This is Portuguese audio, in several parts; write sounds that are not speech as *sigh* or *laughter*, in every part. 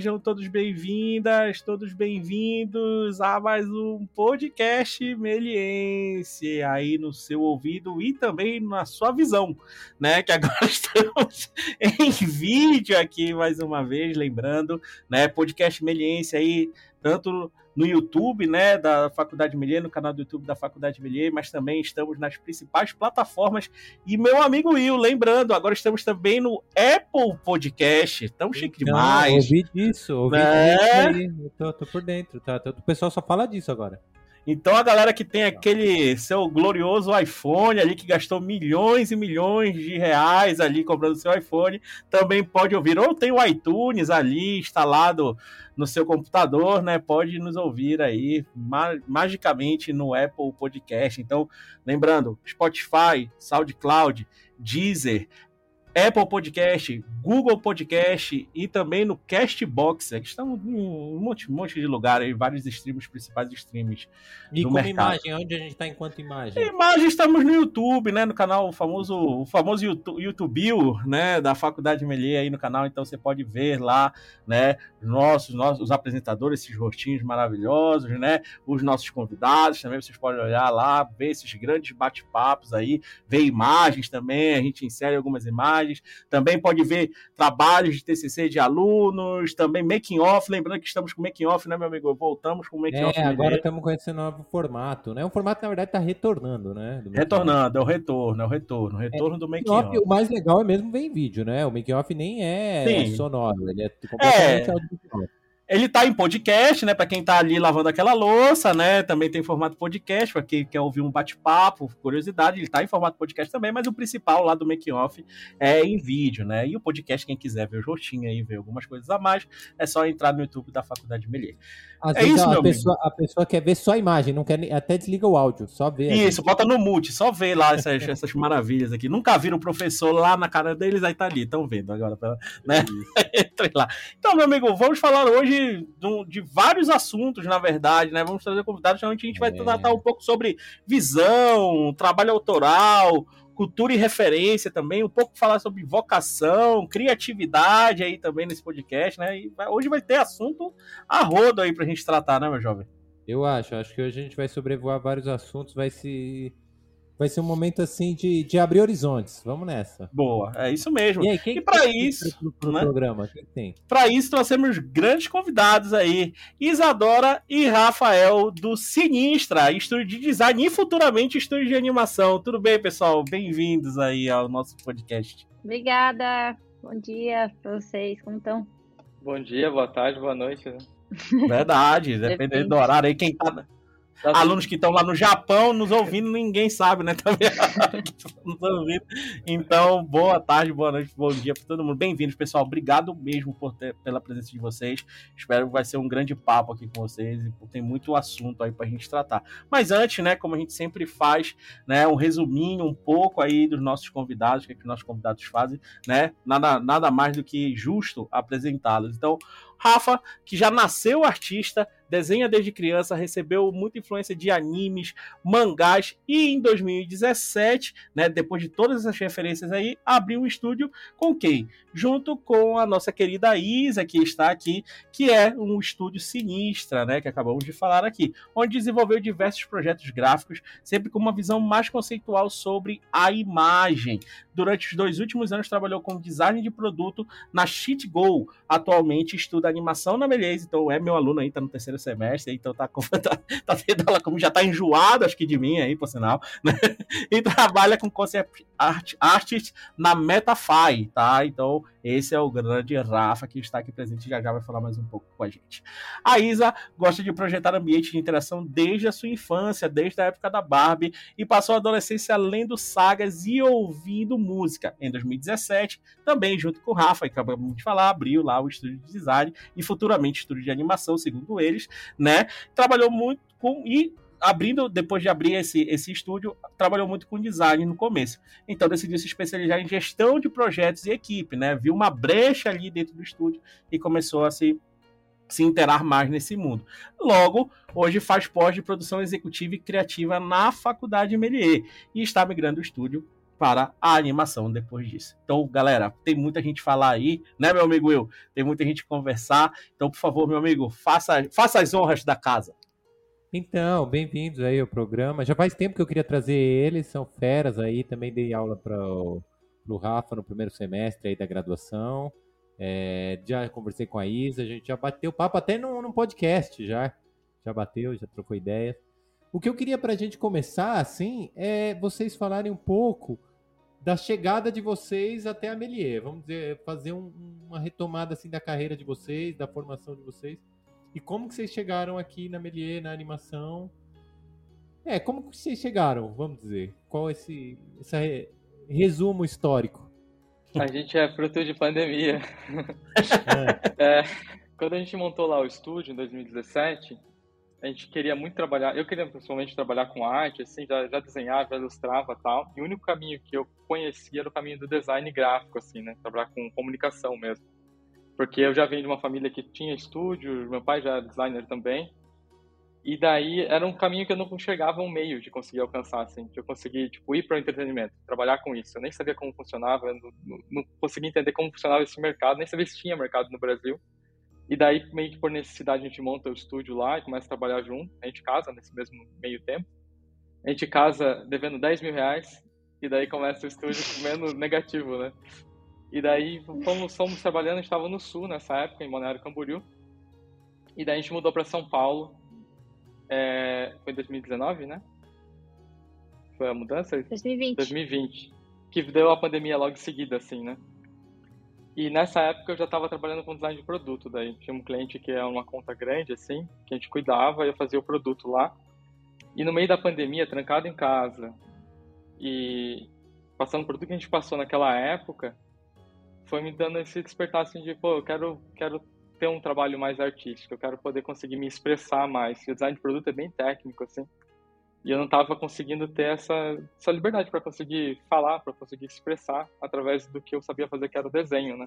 Sejam todos bem-vindas, todos bem-vindos a mais um podcast meliense aí no seu ouvido e também na sua visão, né? Que agora *laughs* estamos em vídeo aqui mais uma vez, lembrando, né? Podcast meliense aí tanto no YouTube, né, da Faculdade Melier, no canal do YouTube da Faculdade Melier, mas também estamos nas principais plataformas. E meu amigo Will, lembrando, agora estamos também no Apple Podcast. Tão chique Não, demais. Ouvi disso, ouvi é. disso Tô, tô, por dentro, tá? O pessoal só fala disso agora. Então a galera que tem aquele seu glorioso iPhone ali que gastou milhões e milhões de reais ali comprando seu iPhone, também pode ouvir. Ou tem o iTunes ali instalado no seu computador, né? Pode nos ouvir aí ma magicamente no Apple Podcast. Então, lembrando, Spotify, SoundCloud, Deezer, Apple Podcast, Google Podcast e também no Castbox. Aqui estamos em um monte, um monte de lugar aí, vários streams, principais streams. E como mercado. imagem, onde a gente está enquanto imagem? Imagem estamos no YouTube, né? No canal, o famoso, o famoso YouTube, YouTube né? Da Faculdade Melier aí no canal, então você pode ver lá, né? Nossos, nossos os apresentadores, esses rostinhos maravilhosos, né? Os nossos convidados também, vocês podem olhar lá, ver esses grandes bate-papos aí, ver imagens também, a gente insere algumas imagens também pode ver trabalhos de TCC de alunos, também making off, lembrando que estamos com making off, né, meu amigo? Voltamos com making off. É, agora estamos com esse novo formato, né? O formato, na verdade, está retornando, né? Retornando, é o retorno, é o retorno, o retorno é, do making off. O mais legal é mesmo ver em vídeo, né? O making off nem é Sim. sonoro, ele é completamente é... audiovisual. Ele tá em podcast, né? Para quem tá ali lavando aquela louça, né? Também tem formato podcast, para quem quer ouvir um bate-papo, curiosidade, ele tá em formato podcast também, mas o principal lá do Make Off é em vídeo, né? E o podcast, quem quiser ver o rostinho aí, ver algumas coisas a mais, é só entrar no YouTube da Faculdade Melier. Às é isso, a, pessoa, a pessoa quer ver só a imagem, não quer até desliga o áudio, só ver. Isso, bota no mute, só ver lá essas, essas maravilhas aqui. Nunca viram o professor lá na cara deles, aí tá ali, estão vendo agora, né? *laughs* Entrei lá. Então, meu amigo, vamos falar hoje de, vários assuntos, na verdade, né? Vamos trazer convidados, onde a gente vai é. tratar um pouco sobre visão, trabalho autoral, cultura e referência também, um pouco falar sobre vocação, criatividade aí também nesse podcast, né? E hoje vai ter assunto a rodo aí pra gente tratar, né, meu jovem? Eu acho, acho que hoje a gente vai sobrevoar vários assuntos, vai se vai ser um momento assim de, de abrir horizontes. Vamos nessa. Boa, é isso mesmo. E, aí, quem e para isso, pro, pro né? programa, quem tem? Para isso nós temos grandes convidados aí, Isadora e Rafael do Sinistra, estúdio de design e futuramente estúdio de animação. Tudo bem, pessoal? Bem-vindos aí ao nosso podcast. Obrigada. Bom dia para vocês. Como estão? Bom dia, boa tarde, boa noite. Né? Verdade, *laughs* dependendo do horário aí quem tá Tá Alunos que estão lá no Japão nos ouvindo, ninguém sabe, né? *laughs* Também nos ouvindo. Então, boa tarde, boa noite, bom dia para todo mundo. Bem-vindos, pessoal. Obrigado mesmo por ter, pela presença de vocês. Espero que vai ser um grande papo aqui com vocês e tem muito assunto aí para a gente tratar. Mas antes, né, como a gente sempre faz, né, um resuminho um pouco aí dos nossos convidados, o que, é que os nossos convidados fazem, né? Nada, nada mais do que justo apresentá-los. Então, Rafa, que já nasceu artista, desenha desde criança, recebeu muita influência de animes, mangás e em 2017, né, depois de todas essas referências aí, abriu um estúdio com quem? Junto com a nossa querida Isa, que está aqui, que é um estúdio sinistra, né, que acabamos de falar aqui, onde desenvolveu diversos projetos gráficos, sempre com uma visão mais conceitual sobre a imagem. Durante os dois últimos anos trabalhou com design de produto na Go. Atualmente estuda animação na Beleza, então é meu aluno aí, tá no terceiro semestre, então tá, *laughs* tá, tá vendo ela como já tá enjoado, acho que de mim aí, por sinal, né? *laughs* E trabalha com concept art, artist na Metafy, tá? Então, esse é o grande Rafa que está aqui presente já já vai falar mais um pouco com a gente. A Isa gosta de projetar ambientes de interação desde a sua infância, desde a época da Barbie, e passou a adolescência lendo sagas e ouvindo música. Em 2017, também junto com o Rafa, que acabamos de falar, abriu lá o estúdio de design e futuramente estúdio de animação, segundo eles, né? Trabalhou muito com e abrindo, depois de abrir esse, esse estúdio, trabalhou muito com design no começo. Então decidiu se especializar em gestão de projetos e equipe, né? Viu uma brecha ali dentro do estúdio e começou a se se interar mais nesse mundo. Logo, hoje faz pós de produção executiva e criativa na Faculdade Melier e está migrando o estúdio para a animação depois disso. Então, galera, tem muita gente falar aí, né, meu amigo Will? Tem muita gente conversar. Então, por favor, meu amigo, faça, faça as honras da casa. Então, bem-vindos aí ao programa. Já faz tempo que eu queria trazer eles, são feras aí. Também dei aula para o Rafa no primeiro semestre aí da graduação. É, já conversei com a Isa, a gente já bateu papo até num podcast já. Já bateu, já trocou ideias. O que eu queria para a gente começar, assim, é vocês falarem um pouco da chegada de vocês até a Melier. Vamos dizer, fazer um, uma retomada assim da carreira de vocês, da formação de vocês. E como que vocês chegaram aqui na Melier, na animação? É, como que vocês chegaram, vamos dizer? Qual é esse, esse resumo histórico? A gente é fruto de pandemia. É. *laughs* É, quando a gente montou lá o estúdio em 2017, a gente queria muito trabalhar, eu queria principalmente trabalhar com arte, assim, já, já desenhava, já ilustrava tal. E o único caminho que eu conhecia era o caminho do design gráfico, assim, né? Trabalhar com comunicação mesmo. Porque eu já venho de uma família que tinha estúdio, meu pai já é designer também. E daí era um caminho que eu não enxergava um meio de conseguir alcançar, assim, de eu conseguir, tipo, ir para o entretenimento, trabalhar com isso. Eu nem sabia como funcionava, não, não, conseguia entender como funcionava esse mercado, nem sabia se tinha mercado no Brasil. E daí, meio que por necessidade, a gente monta o estúdio lá e começa a trabalhar junto. A gente casa nesse mesmo meio tempo. A gente casa devendo 10 mil reais e daí começa o estúdio comendo negativo, né? E daí fomos, fomos trabalhando, estava no sul nessa época, em Balneário Camboriú. E daí a gente mudou para São Paulo. É, foi em 2019, né? Foi a mudança? 2020. 2020. Que deu a pandemia logo em seguida, assim, né? E nessa época eu já estava trabalhando com design de produto, daí tinha um cliente que é uma conta grande assim, que a gente cuidava e eu fazia o produto lá. E no meio da pandemia, trancado em casa e passando por tudo que a gente passou naquela época, foi me dando esse despertar assim de, pô, eu quero quero ter um trabalho mais artístico, eu quero poder conseguir me expressar mais. E o design de produto é bem técnico assim. E eu não estava conseguindo ter essa, essa liberdade para conseguir falar, para conseguir expressar através do que eu sabia fazer, que era o desenho, né?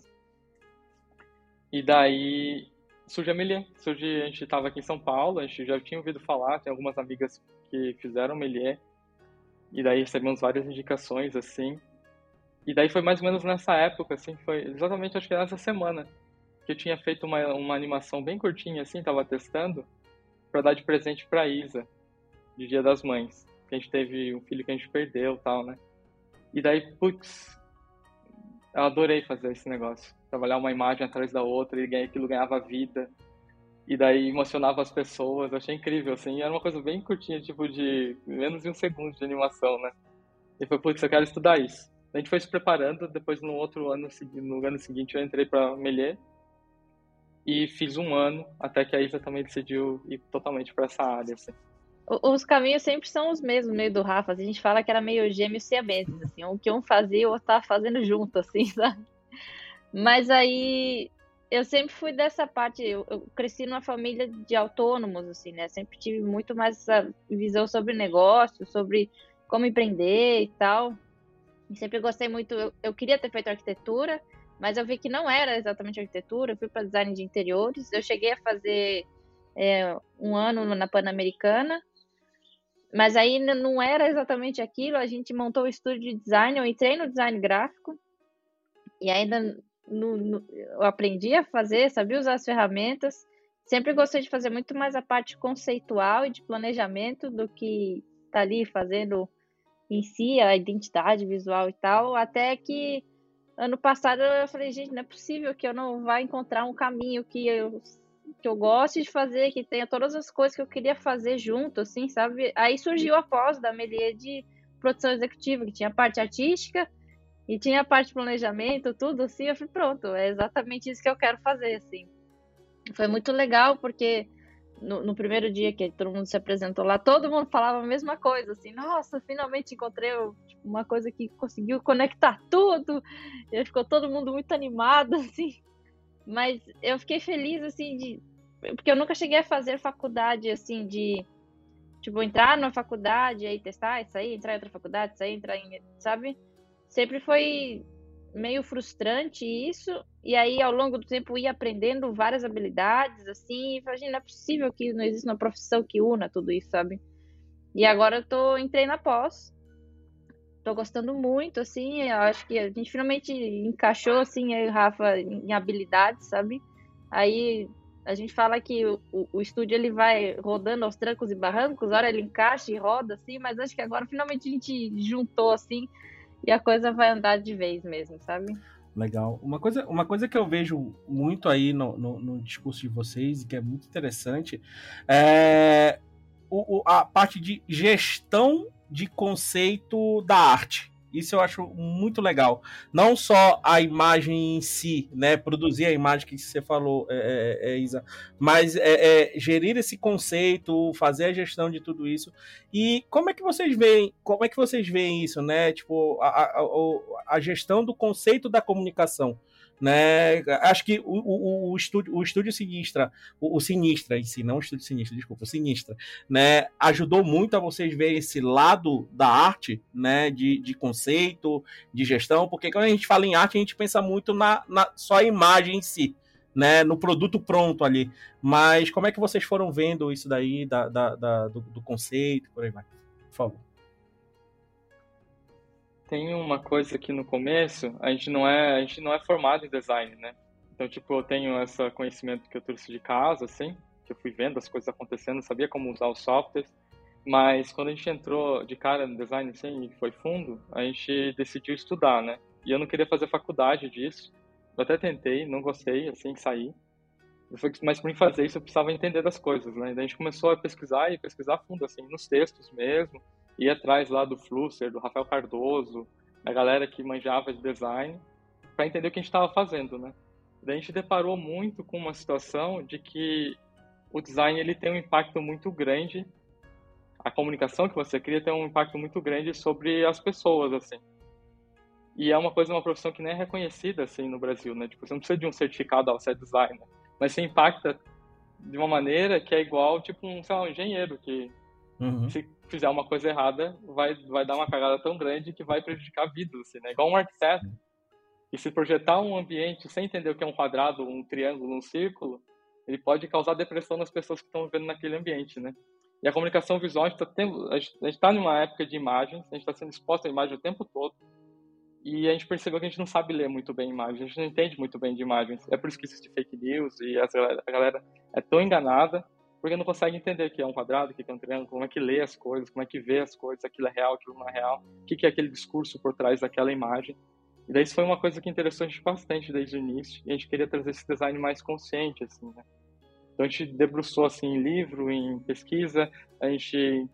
E daí surge a Melier. Surge, a gente estava aqui em São Paulo, a gente já tinha ouvido falar, tem algumas amigas que fizeram Melier. E daí recebemos várias indicações, assim. E daí foi mais ou menos nessa época, assim, foi exatamente, acho que nessa semana, que eu tinha feito uma, uma animação bem curtinha, assim, tava testando, para dar de presente para Isa de Dia das Mães. Que a gente teve um filho que a gente perdeu tal, né? E daí, putz, eu adorei fazer esse negócio. Trabalhar uma imagem atrás da outra e aquilo ganhava vida. E daí emocionava as pessoas. Eu achei incrível, assim. Era uma coisa bem curtinha, tipo de menos de um segundo de animação, né? E foi, putz, eu quero estudar isso. A gente foi se preparando, depois no outro ano, no ano seguinte eu entrei para Melier e fiz um ano, até que a Isa também decidiu ir totalmente para essa área, assim. Os caminhos sempre são os mesmos, meio do Rafa. A gente fala que era meio gêmeos siameses, assim. O que um fazia, o outro tava fazendo junto, assim, *laughs* sabe? Mas aí, eu sempre fui dessa parte. Eu, eu, cresci numa família de autônomos, assim, né? Sempre tive muito mais essa visão sobre negócio, sobre como empreender e tal. E sempre gostei muito. Eu, eu queria ter feito arquitetura, mas eu vi que não era exatamente arquitetura. Eu fui para design de interiores. Eu cheguei a fazer é, um ano na Pan-Americana mas aí não era exatamente aquilo, a gente montou o estúdio de design, eu entrei no design gráfico e ainda no, no, eu aprendi a fazer, sabia usar as ferramentas. Sempre gostei de fazer muito mais a parte conceitual e de planejamento do que tá ali fazendo em si a identidade visual e tal, até que ano passado eu falei, gente, não é possível que eu não vá encontrar um caminho que eu que eu gosto de fazer, que tenha todas as coisas que eu queria fazer junto, assim, sabe? Aí surgiu a pós da Melier de produção executiva, que tinha a parte artística e tinha a parte de planejamento, tudo assim. Eu falei, pronto, é exatamente isso que eu quero fazer, assim. Foi muito legal, porque no, no, primeiro dia que todo mundo se apresentou lá, todo mundo falava a mesma coisa, assim, nossa, finalmente encontrei tipo, uma coisa que conseguiu conectar tudo, e ficou todo mundo muito animado, *laughs* assim. Mas eu fiquei feliz, assim, de. Porque eu nunca cheguei a fazer faculdade, assim, de. Tipo, entrar numa faculdade, aí testar, isso aí, entrar em outra faculdade, isso aí, entrar em. Sabe? Sempre foi meio frustrante isso. E aí, ao longo do tempo, ia aprendendo várias habilidades, assim. E falei, não é possível que não exista uma profissão que una tudo isso, sabe? E agora eu tô, entrei na pós. tô gostando muito, assim, eu acho que a gente finalmente encaixou, assim, o Rafa em habilidades, sabe? Aí a gente fala que o, o, estúdio ele vai rodando aos trancos e barrancos, hora ele encaixa e roda, assim, mas acho que agora finalmente a gente juntou, assim, e a coisa vai andar de vez mesmo, sabe? Legal. Uma coisa, uma coisa que eu vejo muito aí no, no, no discurso de vocês e que é muito interessante é o, o, a parte de gestão de conceito da arte. Isso eu acho muito legal. Não só a imagem em si, né? Produzir a imagem que você falou, é, é, é Isa, mas é, é, gerir esse conceito, fazer a gestão de tudo isso. E como é que vocês veem? Como é que vocês veem isso, né? Tipo, a, a, a gestão do conceito da comunicação né? Acho que o, o, o, estúdio, o estúdio Sinistra, o, o, Sinistra em si, não o estúdio Sinistra, desculpa, o Sinistra, né? Ajudou muito a vocês verem esse lado da arte, né? De, de conceito, de gestão, porque quando a gente fala em arte, a gente pensa muito na, na só a imagem em si, né? No produto pronto ali. Mas como é que vocês foram vendo isso daí, da, da, da do, do conceito, por aí vai? Por favor tem uma coisa que no começo a gente não é a gente não é formado em design, né? Então tipo eu tenho esse conhecimento que eu trouxe de casa, assim, que eu fui vendo as coisas acontecendo, sabia como usar os softwares, mas quando a gente entrou de cara no design assim e foi fundo, a gente decidiu estudar, né? E eu não queria fazer faculdade disso. Eu até tentei, não gostei, assim, saí. Mas para mim fazer isso eu precisava entender das coisas, né? Daí a gente começou a pesquisar e pesquisar fundo, assim, nos textos mesmo, ir atrás lá do Flusser, do Rafael Cardoso, da galera que manjava de design, para entender o que a gente estava fazendo, né? A gente deparou muito com uma situação de que o design ele tem um impacto muito grande, a comunicação que você cria tem um impacto muito grande sobre as pessoas, assim. E é uma coisa, uma profissão que nem é reconhecida, assim, no Brasil, né? Tipo, você não precisa de um certificado ao ser designer, mas você impacta de uma maneira que é igual, tipo, um, sei lá, um engenheiro que Uhum. Se fizer uma coisa errada, vai, vai dar uma cagada tão grande que vai prejudicar vidas, assim, né? Igual um arquiteto. E se projetar um ambiente sem entender o que é um quadrado, um triângulo, um círculo, ele pode causar depressão nas pessoas que estão vivendo naquele ambiente, né? E a comunicação visual, a gente está está numa época de imagens, a gente está sendo exposto à imagem o tempo todo, e a gente percebeu que a gente não sabe ler muito bem imagens, a gente não entende muito bem de imagens. É por isso que existe fake news e a galera é tão enganada porque não consegue entender o que é um quadrado, o que é um triângulo, como é que lê as coisas, como é que vê as coisas, aquilo é real, aquilo não é real, o que é aquele discurso por trás daquela imagem. E daí isso foi uma coisa que interessou a gente bastante desde o início, e a gente queria trazer esse design mais consciente, assim, né? Então a gente debruçou, assim, em livro, em pesquisa, a gente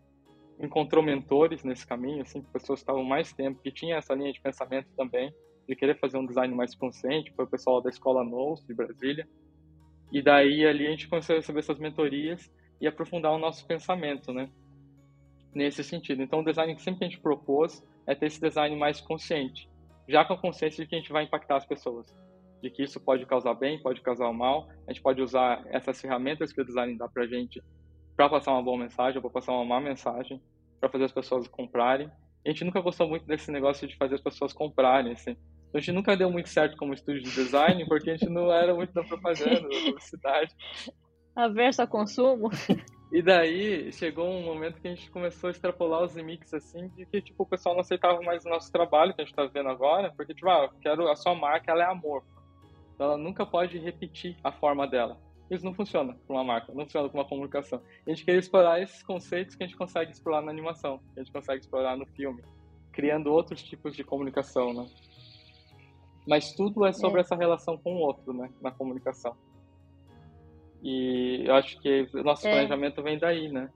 encontrou mentores nesse caminho, assim, pessoas que estavam mais tempo, que tinham essa linha de pensamento também, de querer fazer um design mais consciente, foi o pessoal da Escola Nous, de Brasília, e daí ali a gente começou a receber essas mentorias e aprofundar o nosso pensamento, né? Nesse sentido. Então o design que sempre a gente propôs é ter esse design mais consciente, já com a consciência de que a gente vai impactar as pessoas, de que isso pode causar bem, pode causar mal. A gente pode usar essas ferramentas que o design dá pra gente para passar uma boa mensagem ou para passar uma má mensagem, para fazer as pessoas comprarem. A gente nunca gostou muito desse negócio de fazer as pessoas comprarem, assim. A gente nunca deu muito certo como estúdio de design, porque a gente não era muito da propaganda, da publicidade. *laughs* Averso a consumo. E daí chegou um momento que a gente começou a extrapolar os limites assim, de que tipo, o pessoal não aceitava mais o nosso trabalho que a gente está vendo agora, porque tipo, ah, quero a sua marca, ela é amor. Então ela nunca pode repetir a forma dela. Isso não funciona com uma marca, não funciona com uma comunicação. A gente queria explorar esses conceitos que a gente consegue explorar na animação, que a gente consegue explorar no filme, criando outros tipos de comunicação, né? Mas tudo é sobre é. essa relação com o outro, né? Na comunicação. E eu acho que o nosso é. planejamento vem daí, né?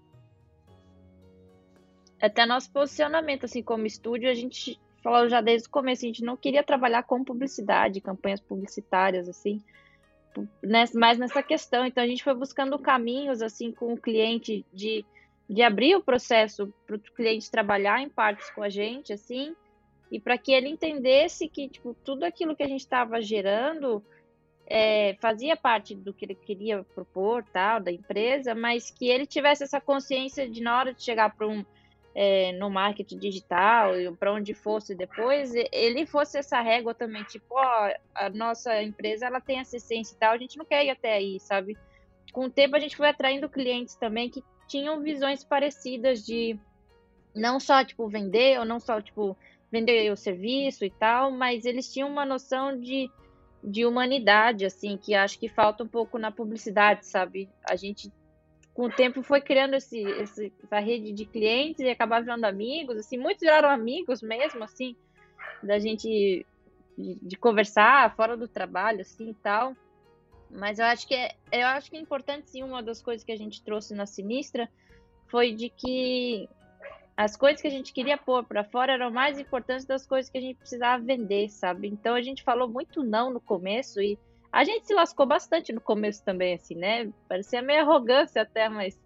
Até nosso posicionamento, assim, como estúdio, a gente falou já desde o começo, a gente não queria trabalhar com publicidade, campanhas publicitárias, assim, mais nessa questão. Então, a gente foi buscando caminhos, assim, com o cliente de, de abrir o processo para o cliente trabalhar em partes com a gente, assim, e para que ele entendesse que tipo, tudo aquilo que a gente estava gerando é, fazia parte do que ele queria propor, tal, da empresa, mas que ele tivesse essa consciência de na hora de chegar para um é, no marketing digital, para onde fosse depois, ele fosse essa régua também, tipo, ó, a nossa empresa ela tem essa essência e tal, a gente não quer ir até aí, sabe? Com o tempo a gente foi atraindo clientes também que tinham visões parecidas de não só tipo vender ou não só tipo vender o serviço e tal, mas eles tinham uma noção de, de humanidade, assim, que acho que falta um pouco na publicidade, sabe? A gente, com o tempo, foi criando esse, esse, essa rede de clientes e acabava virando amigos, assim, muitos viraram amigos mesmo, assim, da gente de, de conversar fora do trabalho, assim, e tal. Mas eu acho que é, eu acho que é importante, sim, uma das coisas que a gente trouxe na Sinistra foi de que as coisas que a gente queria pôr para fora eram mais importantes das coisas que a gente precisava vender, sabe? Então a gente falou muito não no começo e a gente se lascou bastante no começo também, assim, né? Parecia meio arrogância até, mas,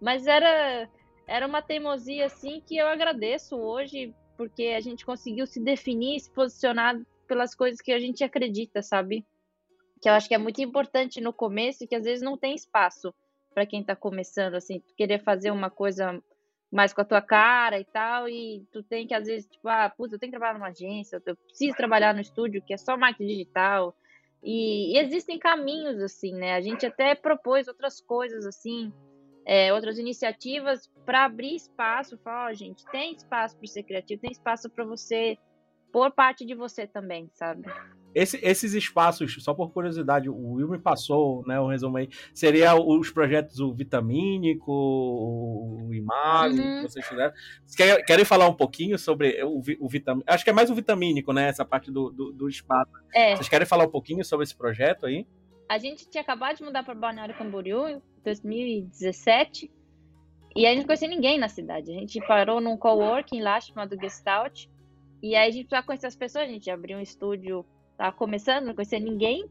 mas era, era uma teimosia, assim, que eu agradeço hoje, porque a gente conseguiu se definir, se posicionar pelas coisas que a gente acredita, sabe? Que eu acho que é muito importante no começo e que às vezes não tem espaço para quem está começando, assim, querer fazer uma coisa mais com a tua cara e tal, e tu tem que, às vezes, tipo, ah, putz, eu tenho que trabalhar numa agência, eu preciso trabalhar no estúdio, que é só marketing digital, e, e existem caminhos, assim, né, a gente até propôs outras coisas, assim, é, outras iniciativas para abrir espaço, falar, oh, gente, tem espaço para ser criativo, tem espaço para você pôr parte de você também, sabe? Esse, esses espaços, só por curiosidade, o Will me passou, né, um resumo aí, seria os projetos o Vitamínico, o Imagem, uhum. que vocês fizeram. Vocês querem falar um pouquinho sobre o, o Vitamínico? Acho que é mais o Vitamínico, né, essa parte do, do, do espaço. É. Vocês querem falar um pouquinho sobre esse projeto aí? A gente tinha acabado de mudar para Balneário Camboriú em 2017, e a gente não conhecia ninguém na cidade. A gente parou num coworking lá chamado Gestalt, e aí a gente precisava conhecer as pessoas, a gente abriu um estúdio tava começando, não conhecia ninguém.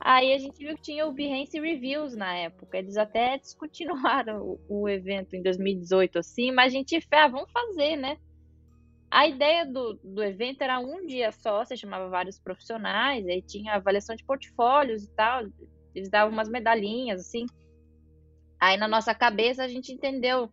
Aí a gente viu que tinha o Behance Reviews na época. Eles até descontinuaram o, o evento em 2018, assim, mas a gente fé, ah, vamos fazer, né? A ideia do, do evento era um dia só, você chamava vários profissionais, aí tinha avaliação de portfólios e tal, eles davam umas medalhinhas, assim. Aí na nossa cabeça a gente entendeu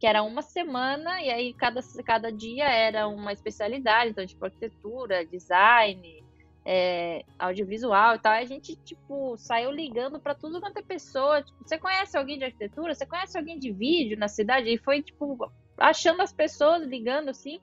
que era uma semana, e aí cada, cada dia era uma especialidade, então, tipo, arquitetura, design, é, audiovisual e tal, a gente, tipo, saiu ligando para tudo quanto é pessoa. Tipo, você conhece alguém de arquitetura? Você conhece alguém de vídeo na cidade? E foi, tipo, achando as pessoas, ligando assim.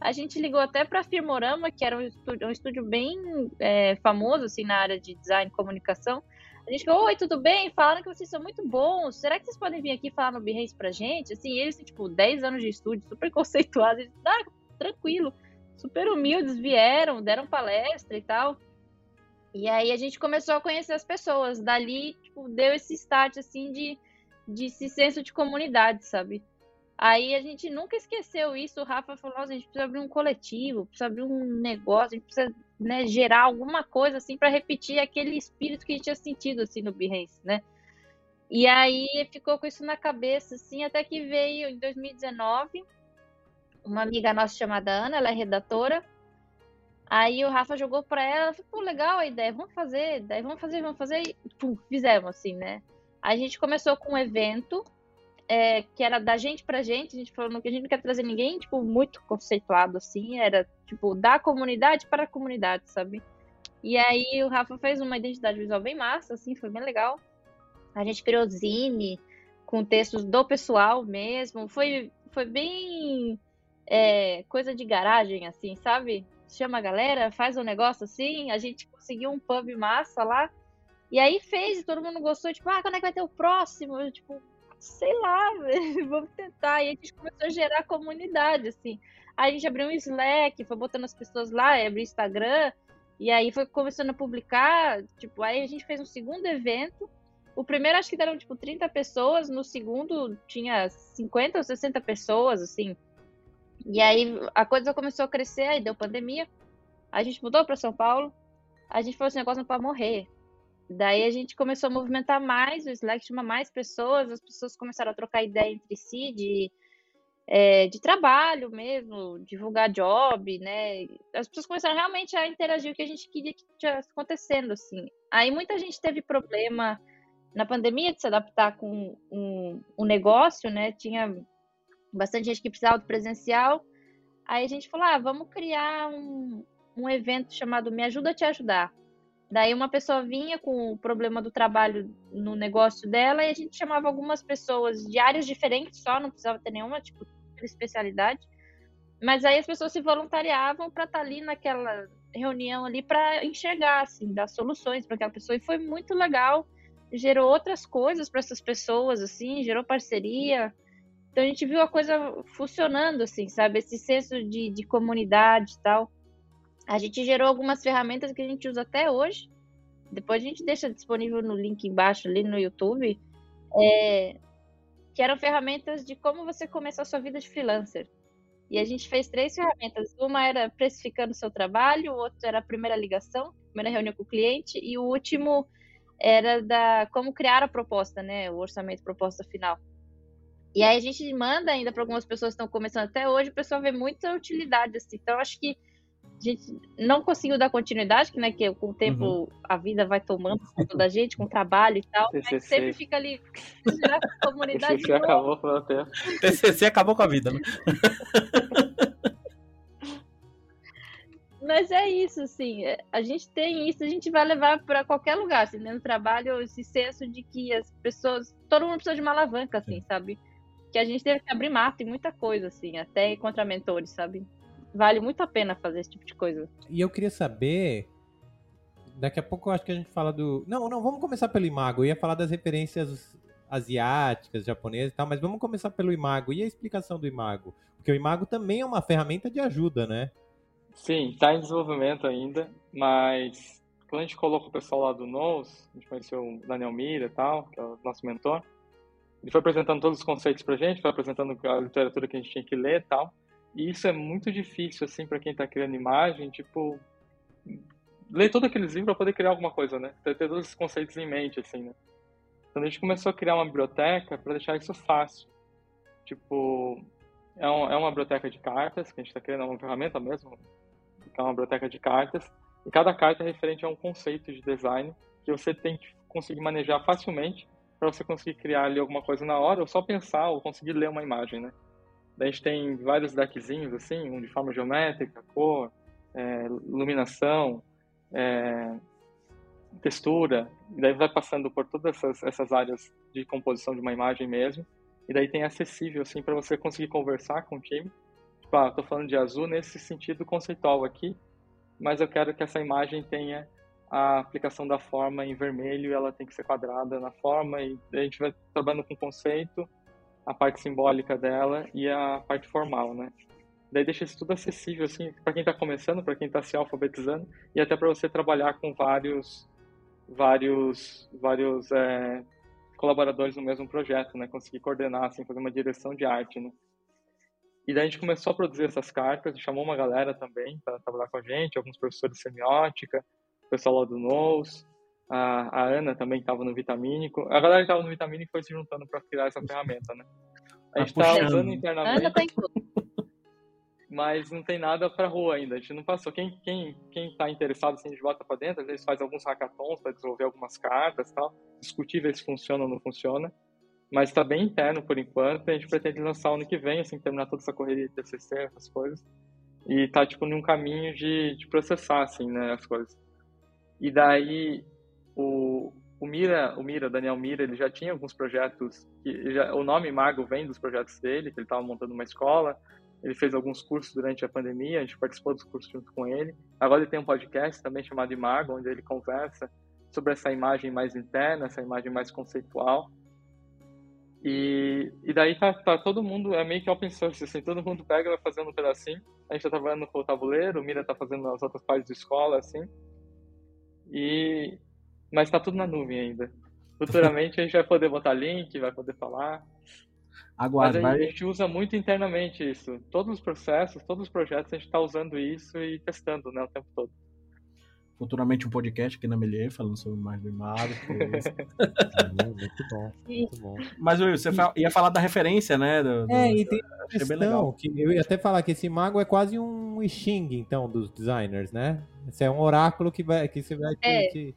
A gente ligou até para Firmorama, que era um estúdio, um estúdio bem é, famoso, assim, na área de design e comunicação. A gente falou, oi, tudo bem? Falaram que vocês são muito bons. Será que vocês podem vir aqui falar no Behance pra gente? Assim, eles, tipo, 10 anos de estúdio, super *laughs* conceituados. Ah, tranquilo super humildes, vieram, deram palestra e tal. E aí a gente começou a conhecer as pessoas. Dali, tipo, deu esse start, assim, de, de esse senso de comunidade, sabe? Aí a gente nunca esqueceu isso. O Rafa falou: a gente precisa abrir um coletivo, precisa abrir um negócio, a gente precisa né, gerar alguma coisa, assim, para repetir aquele espírito que a gente tinha sentido, assim, no Behance, né? E aí ficou com isso na cabeça, assim, até que veio em 2019 uma amiga nossa chamada Ana, ela é redatora. Aí o Rafa jogou pra ela, ela falou, pô, legal a ideia, vamos fazer, daí vamos fazer, vamos fazer, e pum, fizemos, assim, né? A gente começou com um evento é, que era da gente pra gente, a gente falou que a gente não quer trazer ninguém, tipo, muito conceituado, assim, era, tipo, da comunidade para a comunidade, sabe? E aí o Rafa fez uma identidade visual bem massa, assim, foi bem legal. A gente criou zine com textos do pessoal mesmo, foi, foi bem é, coisa de garagem, assim, sabe? Chama a galera, faz um negócio assim, a gente conseguiu um pub massa lá, e aí fez, e todo mundo gostou, tipo, ah, quando é que vai ter o próximo? Eu, tipo, sei lá, *laughs* vamos tentar. E a gente começou a gerar comunidade, assim. Aí a gente abriu um Slack, foi botando as pessoas lá, abriu Instagram, e aí foi começando a publicar, tipo, aí a gente fez um segundo evento. O primeiro acho que deram, tipo, 30 pessoas, no segundo tinha 50 ou 60 pessoas, assim. E aí a coisa começou a crescer, aí deu pandemia. A gente mudou para São Paulo. A gente falou: esse negócio não pode morrer. Daí a gente começou a movimentar mais, o Slack chama mais pessoas, as pessoas começaram a trocar ideia entre si de, é, de trabalho mesmo, divulgar job, né? As pessoas começaram realmente a interagir o que a gente queria que estivesse acontecendo, assim. Aí muita gente teve problema na pandemia de se adaptar com um, um negócio, né? Tinha bastante gente que precisava do presencial. Aí a gente falou: ah, vamos criar um, um evento chamado Me Ajuda a Te Ajudar. Daí uma pessoa vinha com o problema do trabalho no negócio dela e a gente chamava algumas pessoas de áreas diferentes só, não precisava ter nenhuma tipo especialidade. Mas aí as pessoas se voluntariavam para estar tá ali naquela reunião ali para enxergar, assim, dar soluções para aquela pessoa. E foi muito legal. Gerou outras coisas para essas pessoas, assim, gerou parceria. Então a gente viu a coisa funcionando, assim, sabe? Esse senso de, de comunidade e tal. A gente gerou algumas ferramentas que a gente usa até hoje. Depois a gente deixa disponível no link embaixo ali no YouTube. É, que eram ferramentas de como você começou a sua vida de freelancer. E a gente fez três ferramentas. Uma era precificando seu trabalho, o outro era a primeira ligação, primeira reunião com o cliente, e o último era da como criar a proposta, né? O orçamento, proposta final. E aí a gente manda ainda para algumas pessoas que estão começando até hoje, o pessoal vê muita utilidade, assim. Então, acho que a gente não conseguiu dar continuidade, que, né, que com o tempo uhum. a vida vai tomando conta da gente, com o trabalho e tal, TCC. mas sempre fica ali na comunidade. TCC acabou com o tempo. TCC acabou com a vida, né? *laughs* Mas é isso, assim, é, a gente tem isso, a gente vai levar para qualquer lugar, assim, né? no trabalho, esse senso de que as pessoas, todo mundo precisa de uma alavanca, assim, sabe? Que a gente teve que abrir mapa em muita coisa, assim, até contra mentores, sabe? Vale muito a pena fazer esse tipo de coisa. E eu queria saber. Daqui a pouco eu acho que a gente fala do. Não, não, vamos começar pelo Imago. Eu ia falar das referências asiáticas, japonesas e tal, mas vamos começar pelo Imago. E a explicação do Imago? Porque o Imago também é uma ferramenta de ajuda, né? Sim, está em desenvolvimento ainda, mas quando a gente colocou o pessoal lá do NOS, a gente conheceu o Daniel Mira e tal, que é o nosso mentor, ele foi apresentando todos os conceitos pra gente, foi apresentando a literatura que a gente tinha que ler e tal. E isso é muito difícil, assim, para quem está criando imagem, tipo, ler todos aqueles livros para poder criar alguma coisa, né? Ter, todos esses conceitos em mente, assim, né? Então a gente começou a criar uma biblioteca para deixar isso fácil. Tipo, é, um, é uma biblioteca de cartas, que a gente está criando, é uma ferramenta mesmo, que é uma biblioteca de cartas, e cada carta é referente a um conceito de design que você tem que conseguir manejar facilmente para você conseguir criar ali alguma coisa na hora, ou só pensar, ou conseguir ler uma imagem, né? A gente tem vários deckzinhos, assim, um de forma geométrica, cor, é, iluminação, é, textura, e daí vai passando por todas essas, essas áreas de composição de uma imagem mesmo, e daí tem acessível, assim, para você conseguir conversar com o time. Tipo, ah, tô falando de azul nesse sentido conceitual aqui, mas eu quero que essa imagem tenha a aplicação da forma em vermelho, ela tem que ser quadrada na forma, e a gente vai trabalhando com conceito, a parte simbólica dela e a parte formal, né? Daí deixa isso tudo acessível, assim, para quem está começando, para quem está se alfabetizando e até para você trabalhar com vários, vários, vários é, colaboradores no mesmo projeto, né? Conseguir coordenar, assim, fazer uma direção de arte, né? E daí a gente começou a produzir essas cartas, chamou uma galera também para trabalhar com a gente, alguns professores de semiótica, pessoal lá do NOS, a, a Ana também estava no Vitamínico. A galera que estava no Vitamínico foi se juntando para criar essa ferramenta, né? A gente está usando internamente. Ana tá *laughs* mas não tem nada para rua ainda. A gente não passou. Quem quem quem está interessado assim, a gente bota para dentro. Às vezes faz alguns hackathons para desenvolver algumas cartas, tal, discutir ver se funciona ou não funciona. Mas está bem interno por enquanto. A gente pretende lançar ano que vem, assim, terminar toda essa correria de TCC, essas coisas. E tá tipo num caminho de, de processar assim, né, as coisas. E daí o, o Mira, o Mira, Daniel Mira, ele já tinha alguns projetos, que já, o nome Mago vem dos projetos dele, que ele estava montando uma escola, ele fez alguns cursos durante a pandemia, a gente participou dos cursos junto com ele. Agora ele tem um podcast também chamado Imago, onde ele conversa sobre essa imagem mais interna, essa imagem mais conceitual. E, e daí tá, tá todo mundo, é meio que open source, assim, todo mundo pega e vai fazendo um pedacinho. A gente tá trabalhando com o tabuleiro, o Mira tá fazendo as outras partes de escola, assim. E, mas está tudo na nuvem ainda. Futuramente a gente vai poder botar link, vai poder falar. Aguarde, mas a gente usa muito internamente isso. Todos os processos, todos os projetos, a gente está usando isso e testando né, o tempo todo. Futuramente um podcast aqui na Melier falando sobre mais do Imago. *laughs* muito bom, muito bom. Mas Will, você ia falar da referência, né? Do, do, é, e tem uma questão que eu ia até falar que esse mago é quase um Xing, então, dos designers, né? Esse é um oráculo que, vai, que você vai é. te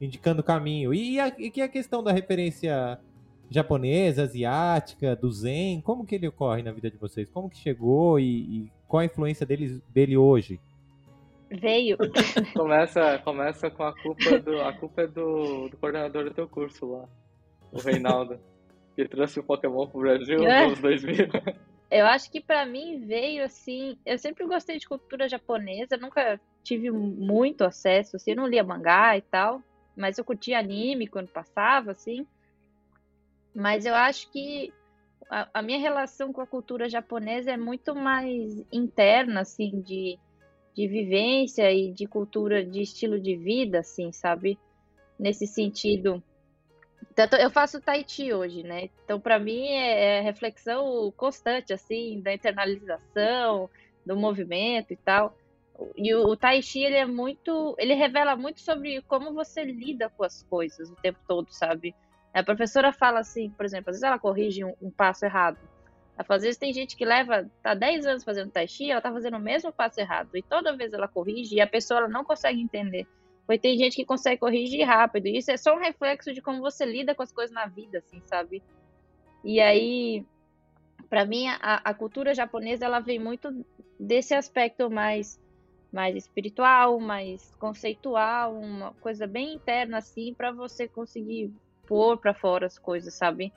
indicando o caminho. E, a, e que a questão da referência japonesa, asiática, do Zen, como que ele ocorre na vida de vocês? Como que chegou e, e qual a influência dele, dele hoje? Veio. *laughs* começa, começa com a culpa do, a culpa é do, do coordenador do teu curso lá, o Reinaldo, *laughs* que trouxe o Pokémon pro Brasil é. nos 2000. eu acho que para mim veio assim. Eu sempre gostei de cultura japonesa, nunca tive muito acesso, assim, eu não lia mangá e tal, mas eu curtia anime quando passava, assim. Mas eu acho que a, a minha relação com a cultura japonesa é muito mais interna, assim, de, de vivência e de cultura, de estilo de vida, assim, sabe? Nesse sentido tanto eu faço tai chi hoje, né? Então para mim é, é reflexão constante assim da internalização, do movimento e tal. E o, o tai chi ele é muito, ele revela muito sobre como você lida com as coisas o tempo todo, sabe? A professora fala assim, por exemplo, às vezes ela corrige um, um passo errado. Às vezes tem gente que leva, tá 10 anos fazendo tai chi, ela tá fazendo o mesmo passo errado. E toda vez ela corrige e a pessoa ela não consegue entender. Porque tem gente que consegue corrigir rápido. E isso é só um reflexo de como você lida com as coisas na vida, assim, sabe? E aí, para mim, a, a, cultura japonesa, ela vem muito desse aspecto mais, mais espiritual, mais conceitual, uma coisa bem interna, assim, para você conseguir pôr para fora as coisas, sabe?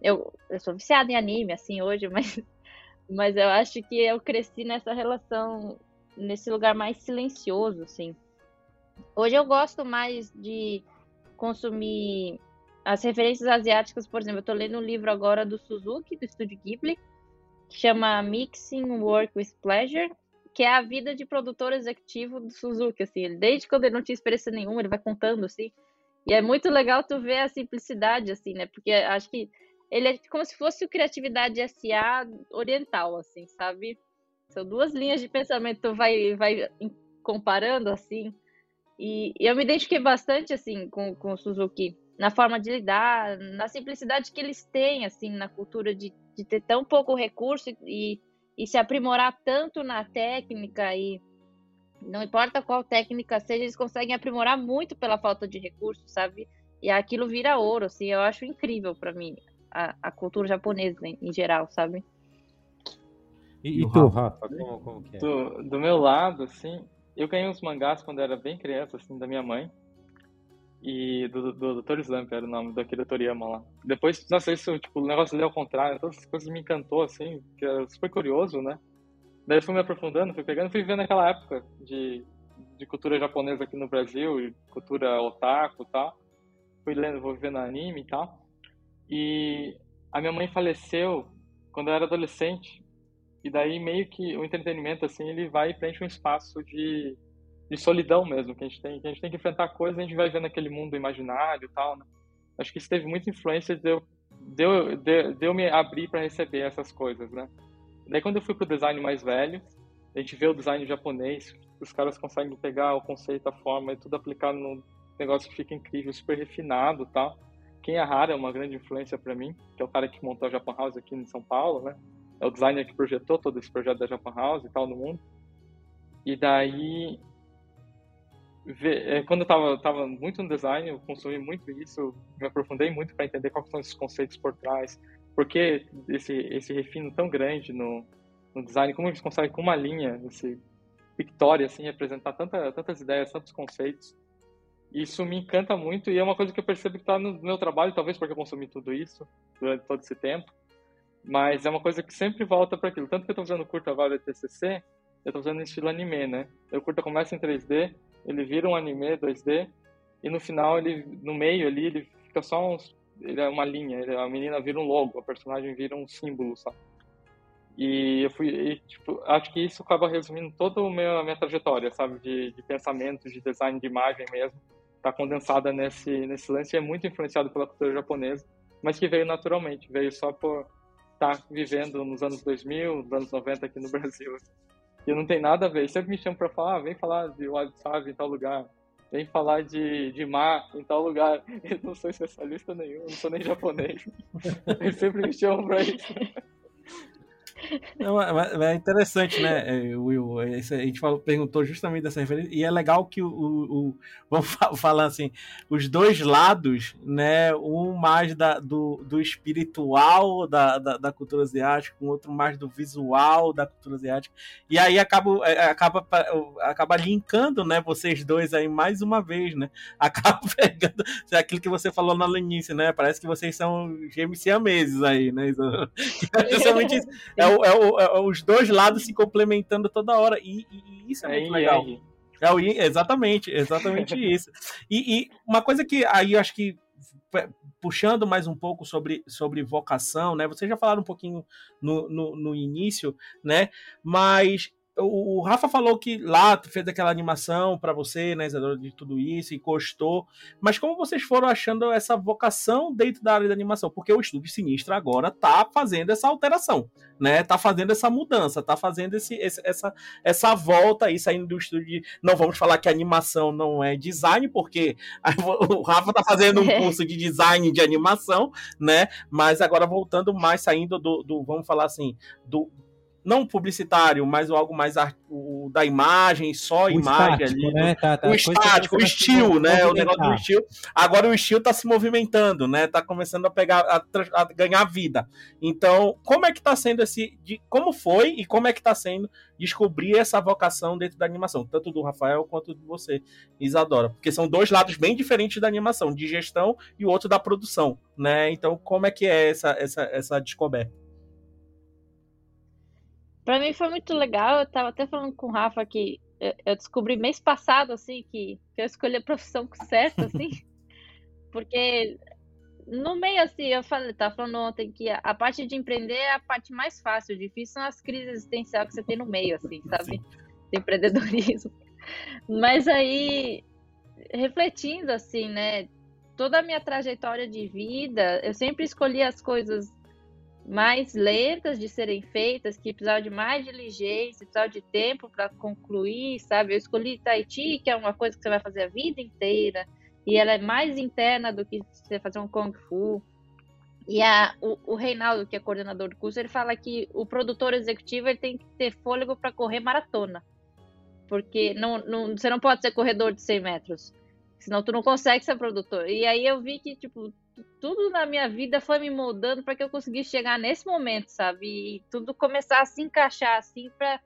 Eu, eu sou viciada em anime, assim, hoje, *laughs* mas, mas eu acho que eu cresci nessa relação, nesse lugar mais silencioso, assim. Hoje eu gosto mais de consumir as referências asiáticas, por exemplo, eu tô lendo um livro agora do Suzuki, do Estúdio Ghibli, que chama Mixing Work with Pleasure, que é a vida de produtor executivo do Suzuki, assim, desde quando ele não tinha experiência nenhuma, ele vai contando, assim, e é muito legal tu ver a simplicidade, assim, né, porque acho que ele é como se fosse o Criatividade SA oriental, assim, sabe? São duas linhas de pensamento, tu vai, vai comparando, assim, e, e eu me identifiquei bastante, assim, com, com o Suzuki, na forma de lidar, na simplicidade que eles têm, assim, na cultura de, de ter tão pouco recurso e, e se aprimorar tanto na técnica e não importa qual técnica seja, eles conseguem aprimorar muito pela falta de recursos, sabe? E aquilo vira ouro, assim, eu acho incrível para mim a, a, cultura japonesa em, em geral, sabe? E, e tu, Rafa, como, como que é? Do, do meu lado, assim, eu ganhei uns mangás quando era bem criança, assim, da minha mãe. E do, do, Dr. Slump era o nome daquele Toriyama lá. Depois, nossa, isso, tipo, o negócio deu ao contrário, todas as coisas me encantou, assim, que era super curioso, né? Daí fui me aprofundando, fui pegando, fui vendo aquela época de, de cultura japonesa aqui no Brasil, e cultura otaku e tal. Fui lendo, vou vendo anime e tal. E a minha mãe faleceu quando eu era adolescente. E daí meio que o entretenimento assim, ele vai e preenche um espaço de, de solidão mesmo, que a gente tem, que a gente tem que enfrentar coisas, a gente vai vendo aquele mundo imaginário e tal, né? Acho que isso teve muita influência de eu, de eu, de, de eu me abrir para receber essas coisas, né? Daí quando eu fui pro design mais velho, a gente vê o design japonês, os caras conseguem pegar o conceito, a forma e tudo aplicar num negócio que fica incrível, super refinado, tal. Quem Hara é uma grande influência para mim, que é o cara que montou a Japan House aqui em São Paulo, né? é o designer que projetou todo esse projeto da Japan House e tal no mundo. E daí, é, quando eu tava, tava muito no design, eu consumi muito isso, me aprofundei muito para entender quais são esses conceitos por trás, por que esse, esse refino tão grande no, no design, como eles conseguem com uma linha, esse pictório, assim, representar tanta, tantas ideias, tantos conceitos. Isso me encanta muito e é uma coisa que eu percebo que está no meu trabalho, talvez porque eu consumi tudo isso durante todo esse tempo mas é uma coisa que sempre volta para aquilo. Tanto que eu estou usando o curto agora TCC, eu estou em estilo anime, né? O curto começa em 3D, ele vira um anime 2D, e no final, ele no meio ali, ele fica só uns, ele é uma linha, ele, a menina vira um logo, a personagem vira um símbolo, sabe? E eu fui, e, tipo, acho que isso acaba resumindo toda a minha, a minha trajetória, sabe? De, de pensamento, de design de imagem mesmo. Está condensada nesse, nesse lance e é muito influenciado pela cultura japonesa, mas que veio naturalmente, veio só por tá vivendo nos anos 2000, nos anos 90 aqui no *laughs* Brasil. E não tem nada a ver. Sempre me chamam para falar, ah, vem falar de wabi-sabi em tal lugar. Vem falar de, de mar em tal lugar. *laughs* Eu não sou especialista nenhum, não sou nem japonês. *laughs* Eles sempre me chamam para isso. É, é, interessante, né, é, Will? A gente falou, perguntou justamente dessa referência, e é legal que o, o, o vamos *laughs* falar assim, os dois lados, né, um mais da, do, do espiritual da, da, da cultura asiática, o outro mais do visual da cultura asiática, e aí acaba, é, acaba, acaba linkando, né, vocês dois aí mais uma vez, né, *laughs* acaba pegando aquilo que você falou na início, né, parece que vocês são gêmeos siameses aí, né, *laughs* é justamente isso. É, o, é, o, é, os dois lados se complementando toda hora. E, e isso é, muito legal. É o exatamente, exatamente *laughs* isso. E, e, uma coisa que aí eu acho que puxando mais um pouco sobre, sobre vocação, né? Vocês já falaram um pouquinho no, no, no início, né? Mas o Rafa falou que lá fez aquela animação para você, né, Isadora, de tudo isso, e gostou. Mas como vocês foram achando essa vocação dentro da área da animação? Porque o Estúdio Sinistro agora tá fazendo essa alteração, né? Tá fazendo essa mudança, tá fazendo esse, esse, essa, essa volta aí, saindo do estúdio de... Não vamos falar que animação não é design, porque o Rafa tá fazendo um *laughs* curso de design de animação, né? Mas agora voltando mais, saindo do, do vamos falar assim, do não publicitário, mas algo mais o, da imagem, só o imagem estático, ali. Né? Tá, tá. O estático, o estilo, né? O negócio do estilo. Agora o estilo está se movimentando, né? Tá começando a pegar, a, a, ganhar vida. Então, como é que está sendo esse. De, como foi e como é que está sendo descobrir essa vocação dentro da animação, tanto do Rafael quanto de você, Isadora? Porque são dois lados bem diferentes da animação, de gestão e o outro da produção, né? Então, como é que é essa, essa, essa descoberta? Pra mim foi muito legal. Eu tava até falando com o Rafa que eu descobri mês passado, assim, que, que eu escolhi a profissão *laughs* certa, assim. *laughs* porque no meio, assim, eu falei, tava falando ontem que a, a, parte de empreender é a parte mais fácil. O difícil são as crises existenciais que você tem no meio, assim, *laughs* sabe? Do empreendedorismo. Mas aí, refletindo, assim, né? Toda a minha trajetória de vida, eu sempre escolhi as coisas mais lentas de serem feitas, que precisavam de mais diligência, precisavam de tempo para concluir, sabe? Eu escolhi Tahiti, que é uma coisa que você vai fazer a vida inteira, e ela é mais interna do que você fazer um Kung Fu. E a, o, o Reinaldo, que é coordenador do curso, ele fala que o produtor executivo ele tem que ter fôlego para correr maratona. Porque não, não, você não pode ser corredor de 100 metros. Senão tu não consegue ser produtor. E aí eu vi que, tipo, tudo na minha vida foi me moldando para que eu conseguisse chegar nesse momento, sabe? E tudo começar a se encaixar assim para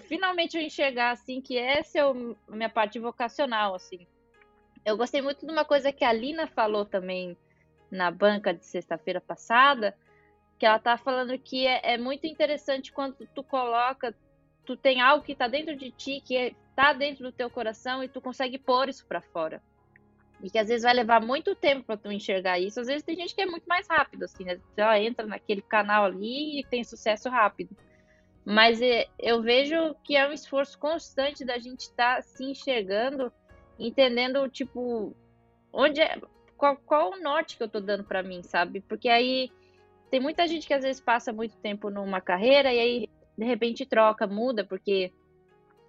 finalmente eu enxergar assim que essa é a minha parte vocacional, assim. Eu gostei muito de uma coisa que a Lina falou também na banca de sexta-feira passada, que ela tá falando que é, é, muito interessante quando tu coloca, tu tem algo que tá dentro de ti, que é, tá dentro do teu coração e tu consegue pôr isso para fora. E que às vezes vai levar muito tempo para tu enxergar isso. Às vezes tem gente que é muito mais rápido, assim, né? Já entra naquele canal ali e tem sucesso rápido. Mas é, eu vejo que é um esforço constante da gente estar tá se enxergando, entendendo, tipo, onde é. Qual, qual o norte que eu tô dando para mim, sabe? Porque aí tem muita gente que às vezes passa muito tempo numa carreira e aí de repente troca, muda, porque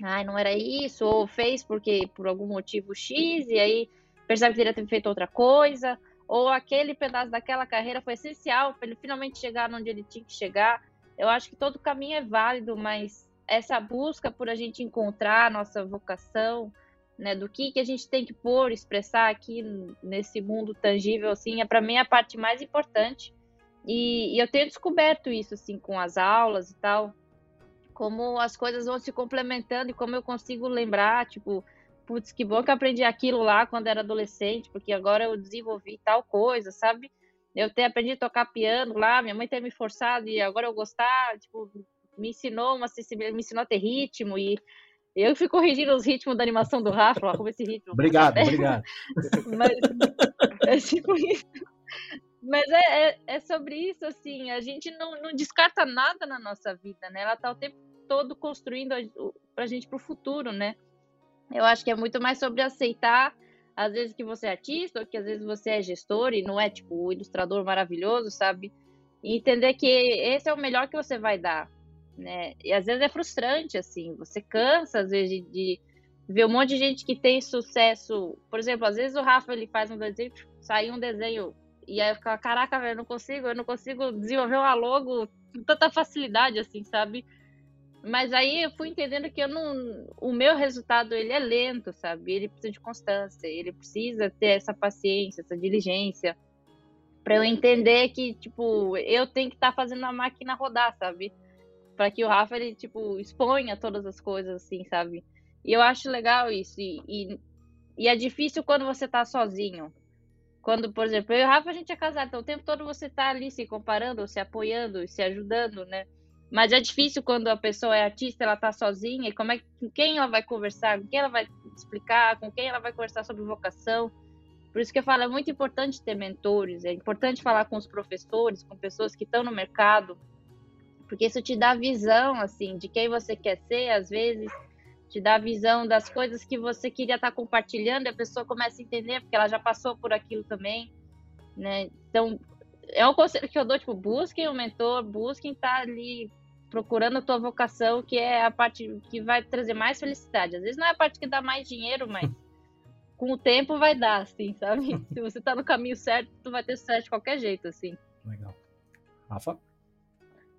ai, não era isso, ou fez porque por algum motivo X, e aí percebe que teria ter feito outra coisa, ou aquele pedaço daquela carreira foi essencial para ele finalmente chegar onde ele tinha que chegar. Eu acho que todo caminho é válido, mas essa busca por a gente encontrar a nossa vocação, né, do que, que a gente tem que pôr, expressar aqui nesse mundo tangível, assim, é para mim a parte mais importante. E, e, eu tenho descoberto isso, assim, com as aulas e tal, como as coisas vão se complementando e como eu consigo lembrar, tipo, putz, que bom que eu aprendi aquilo lá quando era adolescente, porque agora eu desenvolvi tal coisa, sabe? Eu ter aprendido a tocar piano lá, minha mãe ter me forçado e agora eu gostar, tipo, me ensinou uma me ensinou a ter ritmo e eu fui corrigindo os ritmos da animação do Rafa, como esse ritmo. *laughs* Obrigado, obrigado. *laughs* Mas é tipo isso. Mas é, é, é, sobre isso, assim, a gente não, não descarta nada na nossa vida, né? Ela tá o tempo todo construindo a, pra gente pro futuro, né? Eu acho que é muito mais sobre aceitar, às vezes, que você é artista, ou que às vezes você é gestor e não é, tipo, o ilustrador maravilhoso, sabe? E entender que esse é o melhor que você vai dar, né? E às vezes é frustrante, assim, você cansa, às vezes, de, de ver um monte de gente que tem sucesso. Por exemplo, às vezes o Rafa, ele faz um desenho, sai um desenho e aí fica, caraca, velho, eu não consigo, eu não consigo desenvolver uma logo com tanta facilidade, assim, sabe? Mas aí eu fui entendendo que eu não, o meu resultado ele é lento, sabe? Ele precisa de constância, ele precisa ter essa paciência, essa diligência, para eu entender que tipo eu tenho que estar tá fazendo a máquina rodar, sabe? Para que o Rafa ele tipo exponha todas as coisas assim, sabe? E eu acho legal isso e, e, e é difícil quando você tá sozinho. Quando, por exemplo, eu e o Rafa a gente é casado, então o tempo todo você tá ali se comparando, se apoiando, se ajudando, né? Mas é difícil quando a pessoa é artista, ela tá sozinha, e como é com quem ela vai conversar, com quem ela vai explicar, com quem ela vai conversar sobre vocação. Por isso que eu falo, é muito importante ter mentores, é importante falar com os professores, com pessoas que estão no mercado, porque isso te dá visão, assim, de quem você quer ser, às vezes te dá visão das coisas que você queria estar tá compartilhando, e a pessoa começa a entender, porque ela já passou por aquilo também, né? Então, é um conselho que eu dou, tipo, busquem um mentor, busquem estar ali procurando a tua vocação, que é a parte que vai trazer mais felicidade. Às vezes não é a parte que dá mais dinheiro, mas *laughs* com o tempo vai dar, assim, sabe? *laughs* Se você tá no caminho certo, tu vai ter sucesso de qualquer jeito, assim. Legal. Rafa?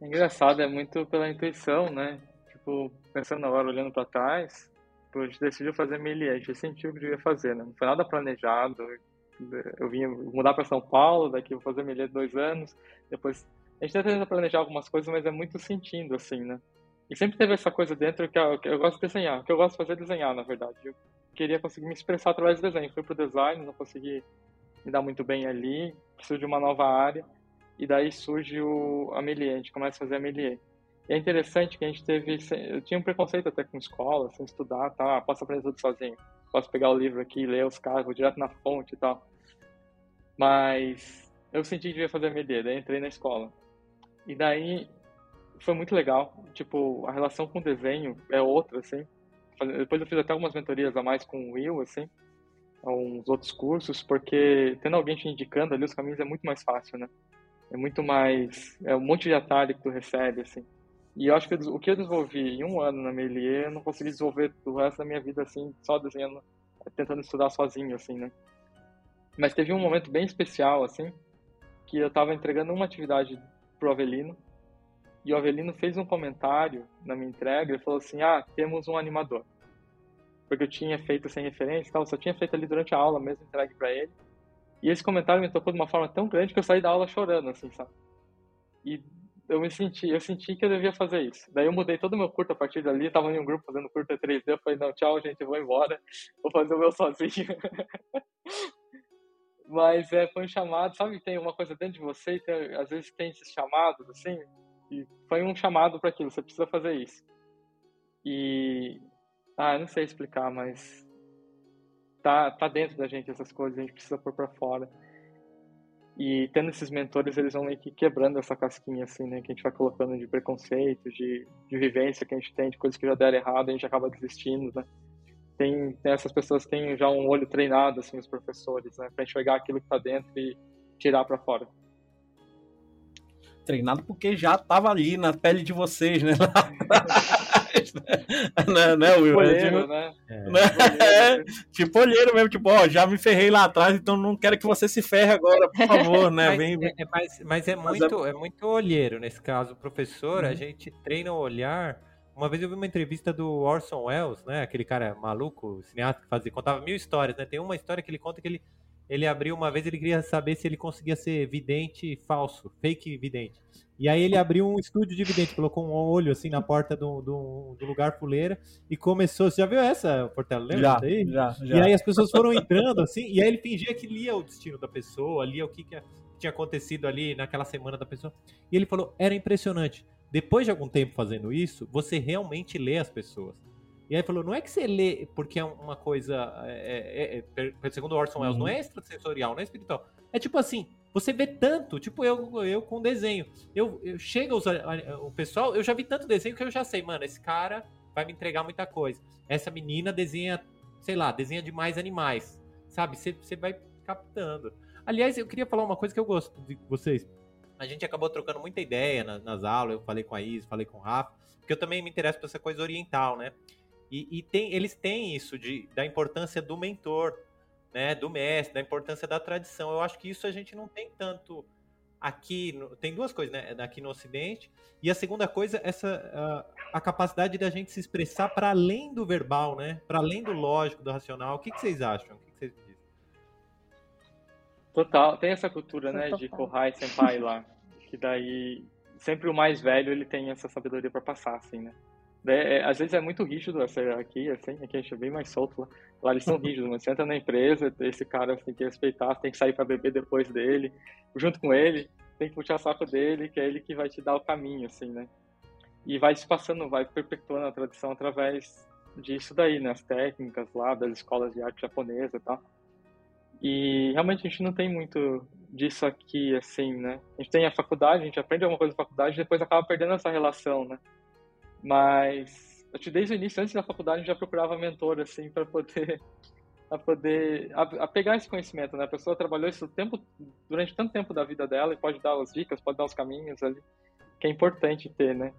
É engraçado, é muito pela intuição, né? Tipo, pensando agora, olhando para trás, a gente decidiu fazer melier, a gente sentiu o que devia fazer, né? Não foi nada planejado, eu vim mudar para São Paulo, daqui vou fazer milha dois anos, depois a gente tenta planejar algumas coisas, mas é muito sentindo assim, né? E sempre teve essa coisa dentro que eu, que eu gosto de desenhar, que eu gosto de fazer é desenhar, na verdade. Eu queria conseguir me expressar através do desenho. Fui pro design, não consegui me dar muito bem ali, preciso de uma nova área, e daí surge o Amelier, a gente começa a fazer Amelier. E é interessante que a gente teve, eu tinha um preconceito até com escola, sem estudar, tá? posso aprender tudo sozinho posso pegar o livro aqui, ler os caras, vou direto na fonte e tal. Mas eu senti que devia fazer MD, daí entrei na escola. E daí foi muito legal, tipo, a relação com o desenho é outra, assim. Depois eu fiz até algumas mentorias a mais com o Will, assim, uns outros cursos, porque tendo alguém te indicando ali os caminhos é muito mais fácil, né? É muito mais, é um monte de atalho que tu recebe, assim. E eu acho que o que eu desenvolvi em um ano na Melier, eu não consegui desenvolver do resto da minha vida, assim, só desenhando, tentando estudar sozinho, assim, né? Mas teve um momento bem especial, assim, que eu estava entregando uma atividade pro Avelino, e o Avelino fez um comentário na minha entrega, ele falou assim, ah, temos um animador. Porque eu tinha feito sem referência e tal, só tinha feito ali durante a aula mesmo, entregue para ele. E esse comentário me tocou de uma forma tão grande que eu saí da aula chorando, assim, sabe? E eu me senti, eu senti que eu devia fazer isso. Daí eu mudei todo o meu curto a partir dali, tava em um grupo fazendo curto 3D, eu falei, não, tchau, gente, eu vou embora, vou fazer o meu sozinho. *laughs* Mas é, foi um chamado, sabe, tem uma coisa dentro de você, e tem, às vezes tem esses chamados, assim, e foi um chamado para aquilo, você precisa fazer isso. E, ah, eu não sei explicar, mas tá, tá dentro da gente essas coisas, a gente precisa pôr para fora. E tendo esses mentores, eles vão meio que quebrando essa casquinha, assim, né? Que a gente vai colocando de preconceito, de, de vivência que a gente tem, de coisas que já deram errado, a gente acaba desistindo, né? Tem, tem essas pessoas têm já um olho treinado, assim, os professores, né? Pra enxergar aquilo que tá dentro e tirar para fora. Treinado porque já tava ali na pele de vocês, né? *laughs* né, né, Will? Tipo olheiro, né? É. Né? *laughs* É, tipo olheiro mesmo, tipo, ó, já me ferrei lá atrás, então não quero que você se ferre agora, por favor, né? mas, Vem, é, é, mas, mas é, mas muito, é... é... muito olheiro nesse caso. O professor, uhum. a gente treina o olhar. Uma vez eu vi uma entrevista do Orson Welles, né? Aquele cara maluco, cineasta que fazia, contava mil histórias, né? Tem uma história que ele conta que ele, ele abriu uma vez, ele queria saber se ele conseguia ser vidente falso, fake vidente. E aí ele abriu um estúdio de vidente, colocou um olho assim na porta do, do, do lugar fuleira e começou. Você já viu essa, Portela? Lembra já, daí? Já, já. E aí as pessoas foram entrando assim, e aí ele fingia que lia o destino da pessoa, lia o que, que tinha acontecido ali naquela semana da pessoa. E ele falou: era impressionante. Depois de algum tempo fazendo isso, você realmente lê as pessoas. E aí falou, não é que você lê porque é uma coisa, é, é, é, segundo Orson Welles, uhum. não é extrasensorial, não é espiritual. É tipo assim, você vê tanto, tipo eu, eu com desenho. Eu, eu chega os, o pessoal, eu já vi tanto desenho que eu já sei, mano, esse cara vai me entregar muita coisa. Essa menina desenha, sei lá, desenha demais animais, sabe? Você vai captando. Aliás, eu queria falar uma coisa que eu gosto de vocês. A gente acabou trocando muita ideia nas, nas aulas, eu falei com a Is, falei com o Rafa, porque eu também me interesso por essa coisa oriental, né? E, e tem, eles têm isso de, da importância do mentor, né, do mestre, da importância da tradição. Eu acho que isso a gente não tem tanto aqui no, tem duas coisas, né? Aqui no Ocidente e a segunda coisa essa a, a capacidade da gente se expressar para além do verbal, né? Para além do lógico, do racional. O que, que vocês acham? Total, tem essa cultura, né, de Kohai Senpai lá, que daí sempre o mais velho ele tem essa sabedoria para passar, assim, né? É, é, às vezes é muito rígido essa aqui, assim, aqui a gente é bem mais solto lá. Lá eles são *laughs* rígidos, mas você entra na empresa, esse cara você tem que respeitar, você tem que sair para beber depois dele, junto com ele, tem que puxar saco dele, que é ele que vai te dar o caminho, assim, né? E vai se passando, vai perpetuando a tradição através disso daí, né? As técnicas lá das escolas de arte japonesa e tal. E realmente a gente não tem muito disso aqui, assim, né? A gente tem a faculdade, a gente aprende alguma coisa na faculdade e depois acaba perdendo essa relação, né? Mas desde o início, antes da faculdade, já procurava mentor, assim, para poder *laughs* a poder a, a, pegar esse conhecimento, né? A pessoa trabalhou isso tempo durante tanto tempo da vida dela e pode dar as dicas, pode dar os caminhos ali, que é importante ter, né?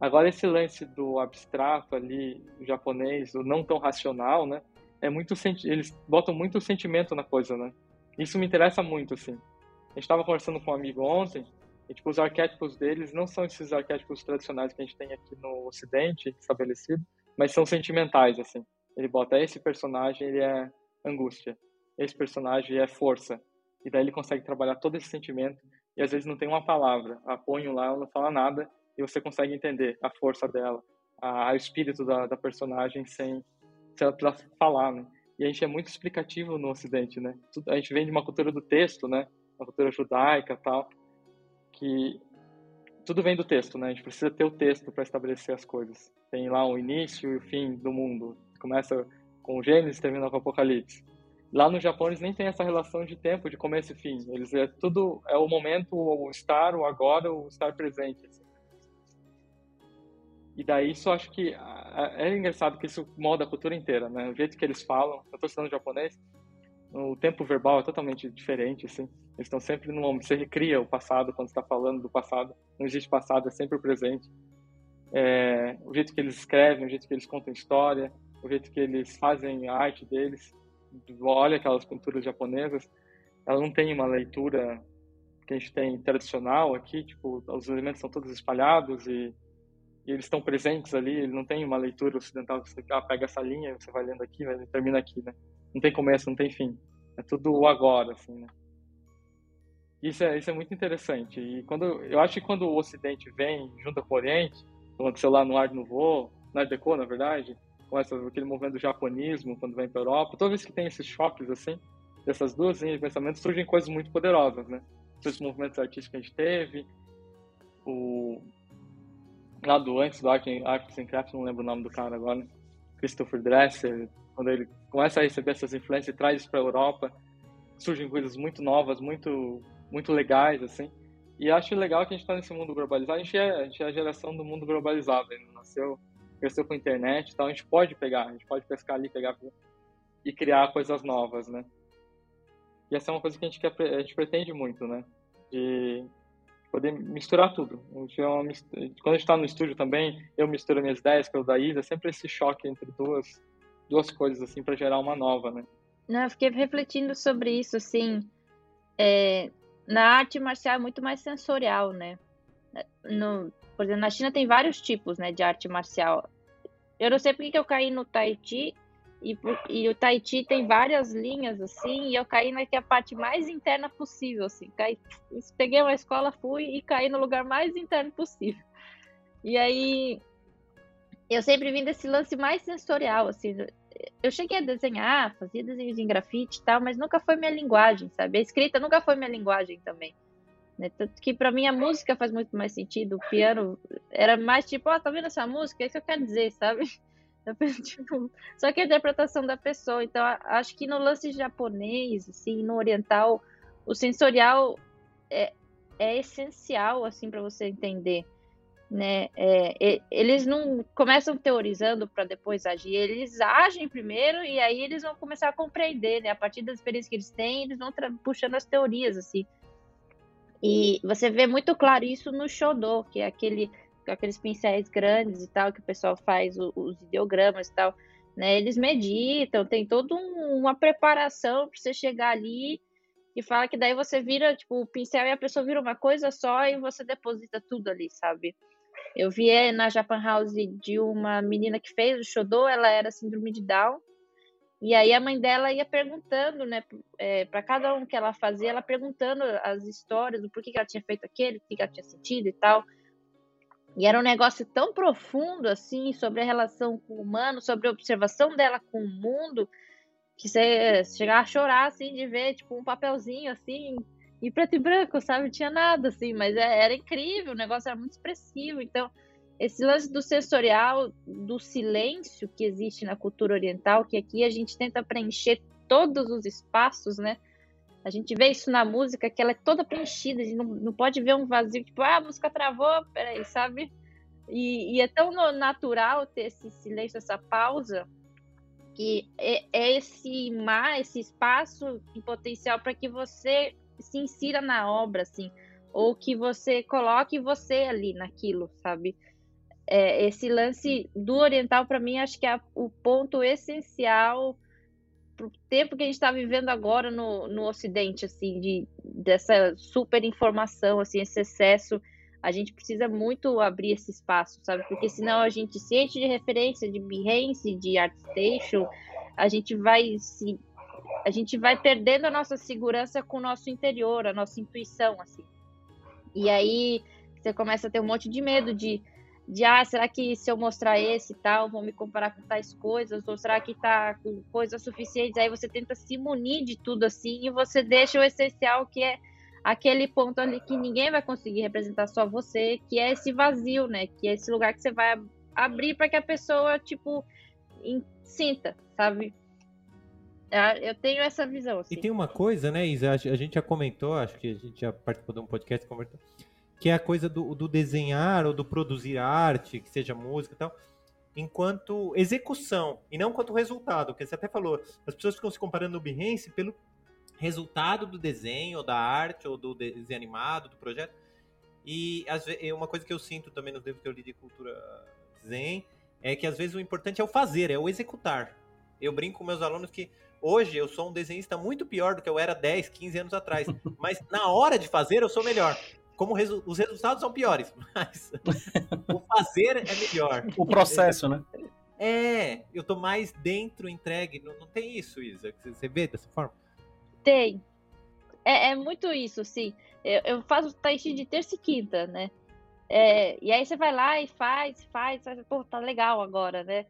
Agora esse lance do abstrato ali, japonês, do não tão racional, né? É muito eles botam muito sentimento na coisa, né? Isso me interessa muito, assim. A gente estava conversando com um amigo ontem e, tipo, os arquétipos deles não são esses arquétipos tradicionais que a gente tem aqui no Ocidente estabelecido, mas são sentimentais, assim. Ele bota esse personagem, ele é angústia, esse personagem é força. E daí ele consegue trabalhar todo esse sentimento e às vezes não tem uma palavra. Aponho lá, ela não fala nada e você consegue entender a força dela, a, o espírito da, da personagem sem, precisar falar, né? E a gente é muito explicativo no Ocidente, né? A gente vem de uma cultura do texto, né? Uma cultura judaica tal que tudo vem do texto, né? A gente precisa ter o texto para estabelecer as coisas. Tem lá o início e o fim do mundo. Começa com o Gênesis termina com o Apocalipse. Lá no Japão eles nem têm essa relação de tempo, de começo e fim. Eles é tudo é o momento, o estar, o agora, o estar presente. Assim. E daí isso acho que é engraçado que isso molda a cultura inteira, né? O jeito que eles falam. Eu estou estudando japonês, o tempo verbal é totalmente diferente, assim. Eles estão sempre no momento. Você recria o passado quando está falando do passado. Não existe passado, é sempre o presente. É, o jeito que eles escrevem, o jeito que eles contam história, o jeito que eles fazem a arte deles. Olha aquelas pinturas japonesas, ela não tem uma leitura que a gente tem tradicional aqui, tipo, os elementos são todos espalhados e, e eles estão presentes ali, ele não tem uma leitura ocidental que você ah, pega essa linha, você vai lendo aqui, vai, termina aqui, né? Não tem começo, não tem fim. É tudo o agora, assim, né? Isso é, isso é muito interessante. E quando eu acho que quando o Ocidente vem junto com o Oriente, como aconteceu lá no Nouveau, no Art Deco, na verdade, com essa, aquele movimento do japonismo, quando vem para a Europa, toda vez que tem esses choques, assim, dessas duas linhas de pensamento, surgem coisas muito poderosas, né? Esses movimentos artísticos que a gente teve, o... Lá do antes do Art, Art and não lembro o nome do cara agora, Christopher Dresser, quando ele começa a receber essas influências e traz isso para a Europa, surgem coisas muito novas, muito muito legais, assim. E acho legal que a gente está nesse mundo globalizado. A gente, é, a gente é a geração do mundo globalizado. Ele nasceu, cresceu com a internet, então a gente pode pegar, a gente pode pescar ali, pegar e criar coisas novas, né? E essa é uma coisa que a gente, quer, a gente pretende muito, né? De poder misturar tudo. A gente é uma, quando a gente está no estúdio também, eu misturo minhas ideias com o da Isa, sempre esse choque entre duas, duas coisas, assim, para gerar uma nova, né? Não, eu fiquei refletindo sobre isso, assim, é, na arte marcial é muito mais sensorial, né? No, por exemplo, na China tem vários tipos né, de arte marcial. Eu não sei porque que eu caí no Tai Chi, e, e, o Tai Chi tem várias linhas, assim, e eu caí na que é a parte mais interna possível, assim. Caí, peguei uma escola, fui e caí no lugar mais interno possível. E aí, eu sempre vim desse lance mais sensorial, assim eu cheguei a desenhar, fazia desenhos em grafite e tal, mas nunca foi minha linguagem, sabe? A escrita nunca foi minha linguagem também. Né? Tanto que para mim a música faz muito mais sentido, o piano era mais tipo, ó, oh, tá vendo essa música? É isso que eu quero dizer, sabe? *laughs* Tipo, só que a interpretação da pessoa. Então, acho que no lance japonês, assim, no oriental, o sensorial é, é essencial, assim, para você entender né? É, eles não começam teorizando para depois agir, eles agem primeiro e aí eles vão começar a compreender, né? A partir das experiências que eles têm, eles vão puxando as teorias, assim. E você vê muito claro isso no Shodô, que é aquele, aqueles pincéis grandes e tal, que o pessoal faz os ideogramas e tal, né? Eles meditam, tem toda um, uma preparação para você chegar ali que fala que daí você vira, tipo, o pincel e a pessoa vira uma coisa só e você deposita tudo ali, sabe? Eu vi na Japan House de uma menina que fez o Shodô, ela era síndrome de Down, e aí a mãe dela ia perguntando, né, é, para cada um que ela fazia, ela perguntando as histórias, do porquê que ela tinha feito aquele, o que ela tinha sentido e tal. E era um negócio tão profundo, assim, sobre a relação com o humano, sobre a observação dela com o mundo, que você chegava a chorar, assim, de ver, tipo, um papelzinho, assim, em preto e branco, sabe? Não tinha nada, assim, mas é, era incrível, o negócio era muito expressivo. Então, esse lance do sensorial, do silêncio que existe na cultura oriental, que aqui a gente tenta preencher todos os espaços, né? A gente vê isso na música, que ela é toda preenchida, a gente não, não pode ver um vazio, tipo, ah, a música travou, peraí, sabe? E, e é tão natural ter esse silêncio, essa pausa, que é, é esse mar, esse espaço em potencial para que você se insira na obra, assim, ou que você coloque você ali naquilo, sabe? É, esse lance do oriental, para mim, acho que é o ponto essencial para o tempo que a gente está vivendo agora no, no Ocidente, assim, de, dessa super informação, assim, esse excesso. A gente precisa muito abrir esse espaço, sabe? Porque senão a gente se enche de referência de Behance, de ArtStation, a gente vai se a gente vai perdendo a nossa segurança com o nosso interior, a nossa intuição, assim. E aí você começa a ter um monte de medo de de ah, será que se eu mostrar esse e tal, vão me comparar com tais coisas, ou será que tá com coisas suficientes? Aí você tenta se munir de tudo assim e você deixa o essencial que é aquele ponto ali que ninguém vai conseguir representar só você, que é esse vazio, né? Que é esse lugar que você vai abrir para que a pessoa, tipo, sinta, sabe? Ah, eu tenho essa visão. Assim. E tem uma coisa, né, Isa? A gente já comentou, acho que a gente já participou de um podcast conversando que é a coisa do, do desenhar ou do produzir arte, que seja música e tal, enquanto execução e não quanto resultado. Porque você até falou, as pessoas ficam se comparando no Behance pelo resultado do desenho, ou da arte, ou do desenho animado, do projeto. E às vezes, uma coisa que eu sinto também nos livros que eu li de cultura zen é que às vezes o importante é o fazer, é o executar. Eu brinco com meus alunos que hoje eu sou um desenhista muito pior do que eu era 10, 15 anos atrás, *laughs* mas na hora de fazer eu sou melhor como resu os resultados são piores, *laughs* mas o fazer é melhor. O processo, né? É, eu tô mais dentro, entregue. Não, não tem isso, Isa? Você vê dessa forma? Tem. É, é muito isso, sim. Eu, eu faço tai chi de terça e quinta, né? É, e aí você vai lá e faz, faz, faz, pô, tá legal agora, né?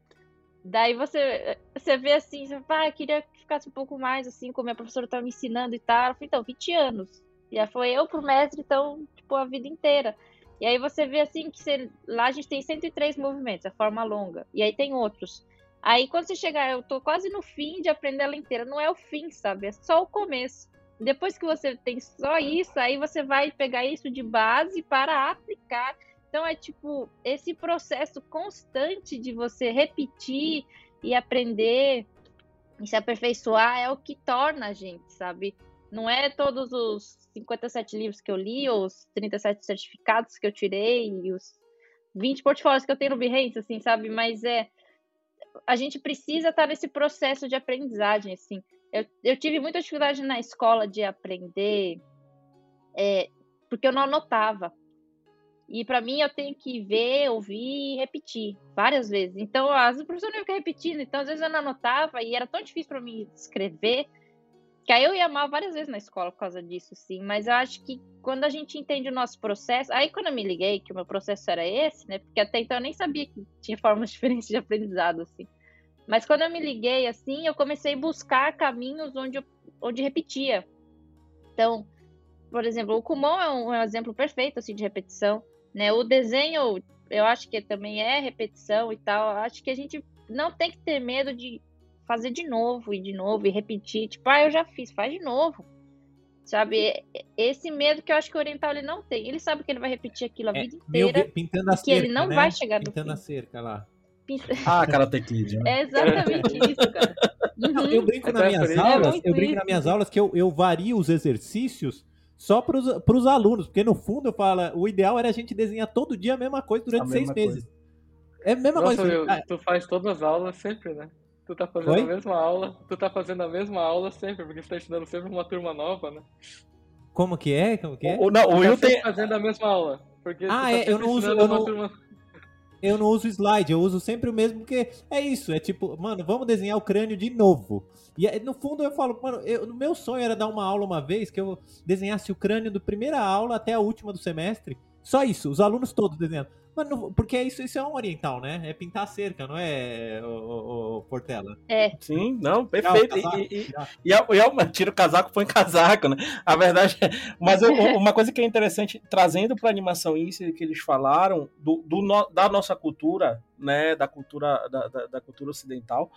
Daí você, você vê assim, você fala, ah, queria que ficasse um pouco mais assim, como a professora tá me ensinando e tal. Eu falei, então, 20 anos. Já foi eu pro mestre, então, tipo, a vida inteira. E aí você vê assim que você, lá a gente tem 103 movimentos, a forma longa. E aí tem outros. Aí quando você chegar, eu tô quase no fim de aprender ela inteira. Não é o fim, sabe? É só o começo. Depois que você tem só isso, aí você vai pegar isso de base para aplicar. Então é tipo esse processo constante de você repetir e aprender e se aperfeiçoar é o que torna a gente, sabe? Não é todos os 57 livros que eu li, ou os 37 certificados que eu tirei, e os 20 portfólios que eu tenho no Behance, assim, sabe? Mas é. A gente precisa estar nesse processo de aprendizagem, assim. Eu, eu tive muita dificuldade na escola de aprender, é, porque eu não anotava. E para mim eu tenho que ver, ouvir e repetir várias vezes. Então, as professores não iam repetindo, então às vezes eu não anotava e era tão difícil para mim escrever que aí eu ia amar várias vezes na escola por causa disso, sim. Mas eu acho que quando a gente entende o nosso processo. Aí quando eu me liguei que o meu processo era esse, né? Porque até então eu nem sabia que tinha formas *laughs* diferentes de aprendizado, assim. Mas quando eu me liguei, assim, eu comecei a buscar caminhos onde, eu, onde repetia. Então, por exemplo, o Kumon é um, é um exemplo perfeito, assim, de repetição. Né? O desenho, eu acho que também é repetição e tal. Acho que a gente não tem que ter medo de fazer de novo e de novo e repetir. Tipo, ah, eu já fiz, faz de novo. Sabe? Esse medo que eu acho que o oriental ele não tem. Ele sabe que ele vai repetir aquilo a é, vida inteira. Pintando a cerca, que ele não né? vai chegar Pintando a cerca lá. *laughs* Ah, Karate Kid. Né? É exatamente isso, cara. Uhum. eu brinco nas minhas aulas, é eu brinco nas minhas aulas que eu, eu vario os exercícios só para os alunos, porque no fundo eu falo, o ideal era a gente desenhar todo dia a mesma coisa durante a seis meses. Coisa. É a mesma Nossa, coisa. Eu, tu faz todas as aulas sempre, né? Tu tá fazendo Oi? a mesma aula, tu tá fazendo a mesma aula sempre, porque você tá estudando sempre uma turma nova, né? Como que é? Como que é? O, não, o Will tá tem... fazendo a mesma aula. Porque ah, tá é, eu não uso. Eu não, turma... eu não uso slide, eu uso sempre o mesmo, porque é isso, é tipo, mano, vamos desenhar o crânio de novo. E no fundo eu falo, mano, eu, no meu sonho era dar uma aula uma vez que eu desenhasse o crânio do primeira aula até a última do semestre. Só isso, os alunos todos desenhando. Mano, porque isso, isso é um oriental, né? É pintar a cerca, não é, o, o, o Portela? É. Sim, não, perfeito. e, e, e, e, tira o casaco, põe *laughs* casaco, né? A verdade é. Mas eu, uma coisa que é interessante, trazendo para animação isso que eles falaram, do, do, da nossa cultura, né? Da cultura, da, da, da cultura ocidental,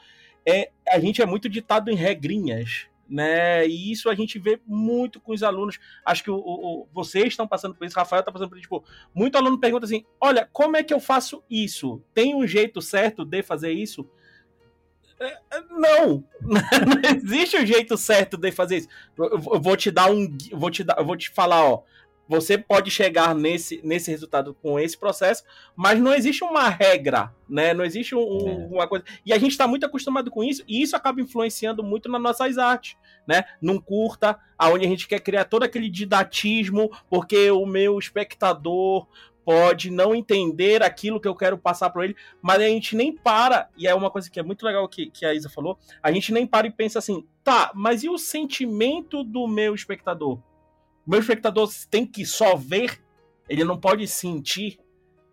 é, a gente é muito ditado em regrinhas, né? E isso a gente vê muito com os alunos. Acho que o, o, vocês estão passando por isso, Rafael está passando por isso. Tipo, muito aluno pergunta assim: olha, como é que eu faço isso? Tem um jeito certo de fazer isso? É, é, não, *laughs* não existe um jeito certo de fazer isso. Eu vou te dar um, vou te dar, eu vou te falar, ó você pode chegar nesse, nesse resultado com esse processo, mas não existe uma regra, né? Não existe um, é. uma coisa. E a gente está muito acostumado com isso, e isso acaba influenciando muito nas nossas artes, né? Num curta, aonde a gente quer criar todo aquele didatismo, porque o meu espectador pode não entender aquilo que eu quero passar para ele, mas a gente nem para, e é uma coisa que é muito legal que, que a Isa falou, a gente nem para e pensa assim, tá, mas e o sentimento do meu espectador? Meu espectador tem que só ver, ele não pode sentir,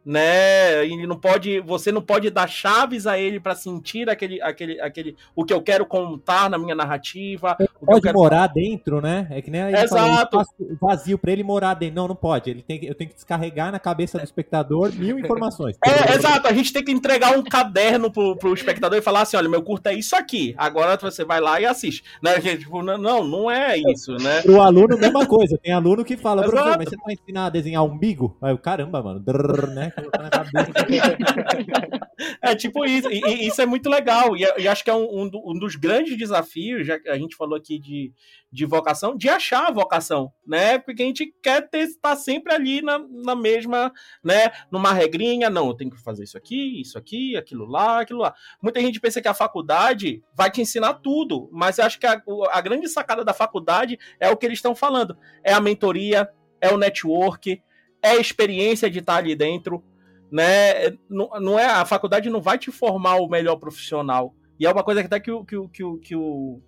né? Ele não pode, você não pode dar chaves a ele para sentir aquele, aquele, aquele, o que eu quero contar na minha narrativa. pode quero... morar dentro, né? É que nem Exato. vazio para ele morar dentro. Não, não pode. Ele tem, eu tenho que descarregar na cabeça do espectador mil informações. É, exato. A gente tem que entregar um caderno pro, pro espectador e falar assim, olha, meu curto é isso aqui. Agora você vai lá e assiste. Né? Tipo, não, não é isso, né? Pro aluno, mesma coisa. Tem aluno que fala, professor, mas você não vai ensinar a desenhar umbigo? Aí o caramba, mano. Drrr, né? *laughs* é tipo isso, e, isso é muito legal, e, e acho que é um, um, um, dos grandes desafios, já que a gente falou aqui de, de vocação, de achar a vocação, né? Porque a gente quer estar sempre ali na, na mesma, né? Numa regrinha, não, eu tenho que fazer isso aqui, isso aqui, aquilo lá, aquilo lá. Muita gente pensa que a faculdade vai te ensinar tudo, mas eu acho que a, a grande sacada da faculdade é o que eles estão falando: é a mentoria, é o network, é a experiência de estar ali dentro, né? Não, não é a faculdade não vai te formar o melhor profissional. E é uma coisa que até que o que o, que o, que o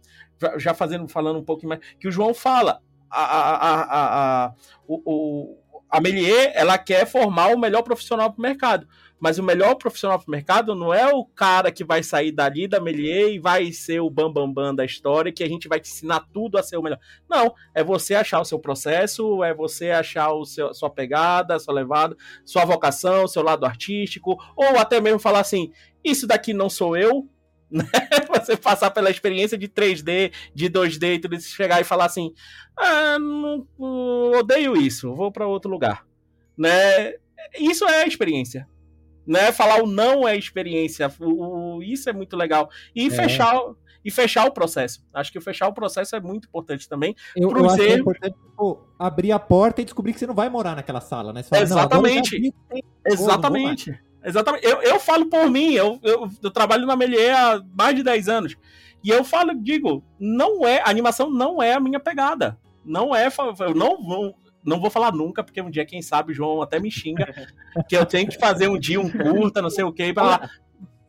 já fazendo falando um pouco mais que o João fala a, a, a, a, o, o, a Melier ela quer formar o melhor profissional para o mercado mas o melhor profissional para o mercado não é o cara que vai sair dali da Melier e vai ser o bambambam bam, bam da história, que a gente vai te ensinar tudo a ser o melhor. Não, é você achar o seu processo, é você achar o seu, sua pegada, sua levada, sua vocação, seu lado artístico, ou até mesmo falar assim: isso daqui não sou eu, *laughs* né? Você passar pela experiência de 3D, de 2D e tudo isso, chegar e falar assim: ah, não, não odeio isso, vou para outro lugar. Né? Isso é a experiência né? Falar o não é experiência. O, o isso é muito legal. E é. fechar e fechar o processo. Acho que fechar o processo é muito importante também. Eu, eu acho que é importante tipo, abrir a porta e descobrir que você não vai morar naquela sala, né? Fala, Exatamente. Exatamente. Exatamente. Eu, eu falo por mim, eu, eu, eu, trabalho na Melier há mais de 10 anos. E eu falo, digo, não é, a animação não é a minha pegada. Não é, eu não, não vou falar nunca, porque um dia, quem sabe, o João até me xinga, que eu tenho que fazer um dia um curta, não sei o que, para lá.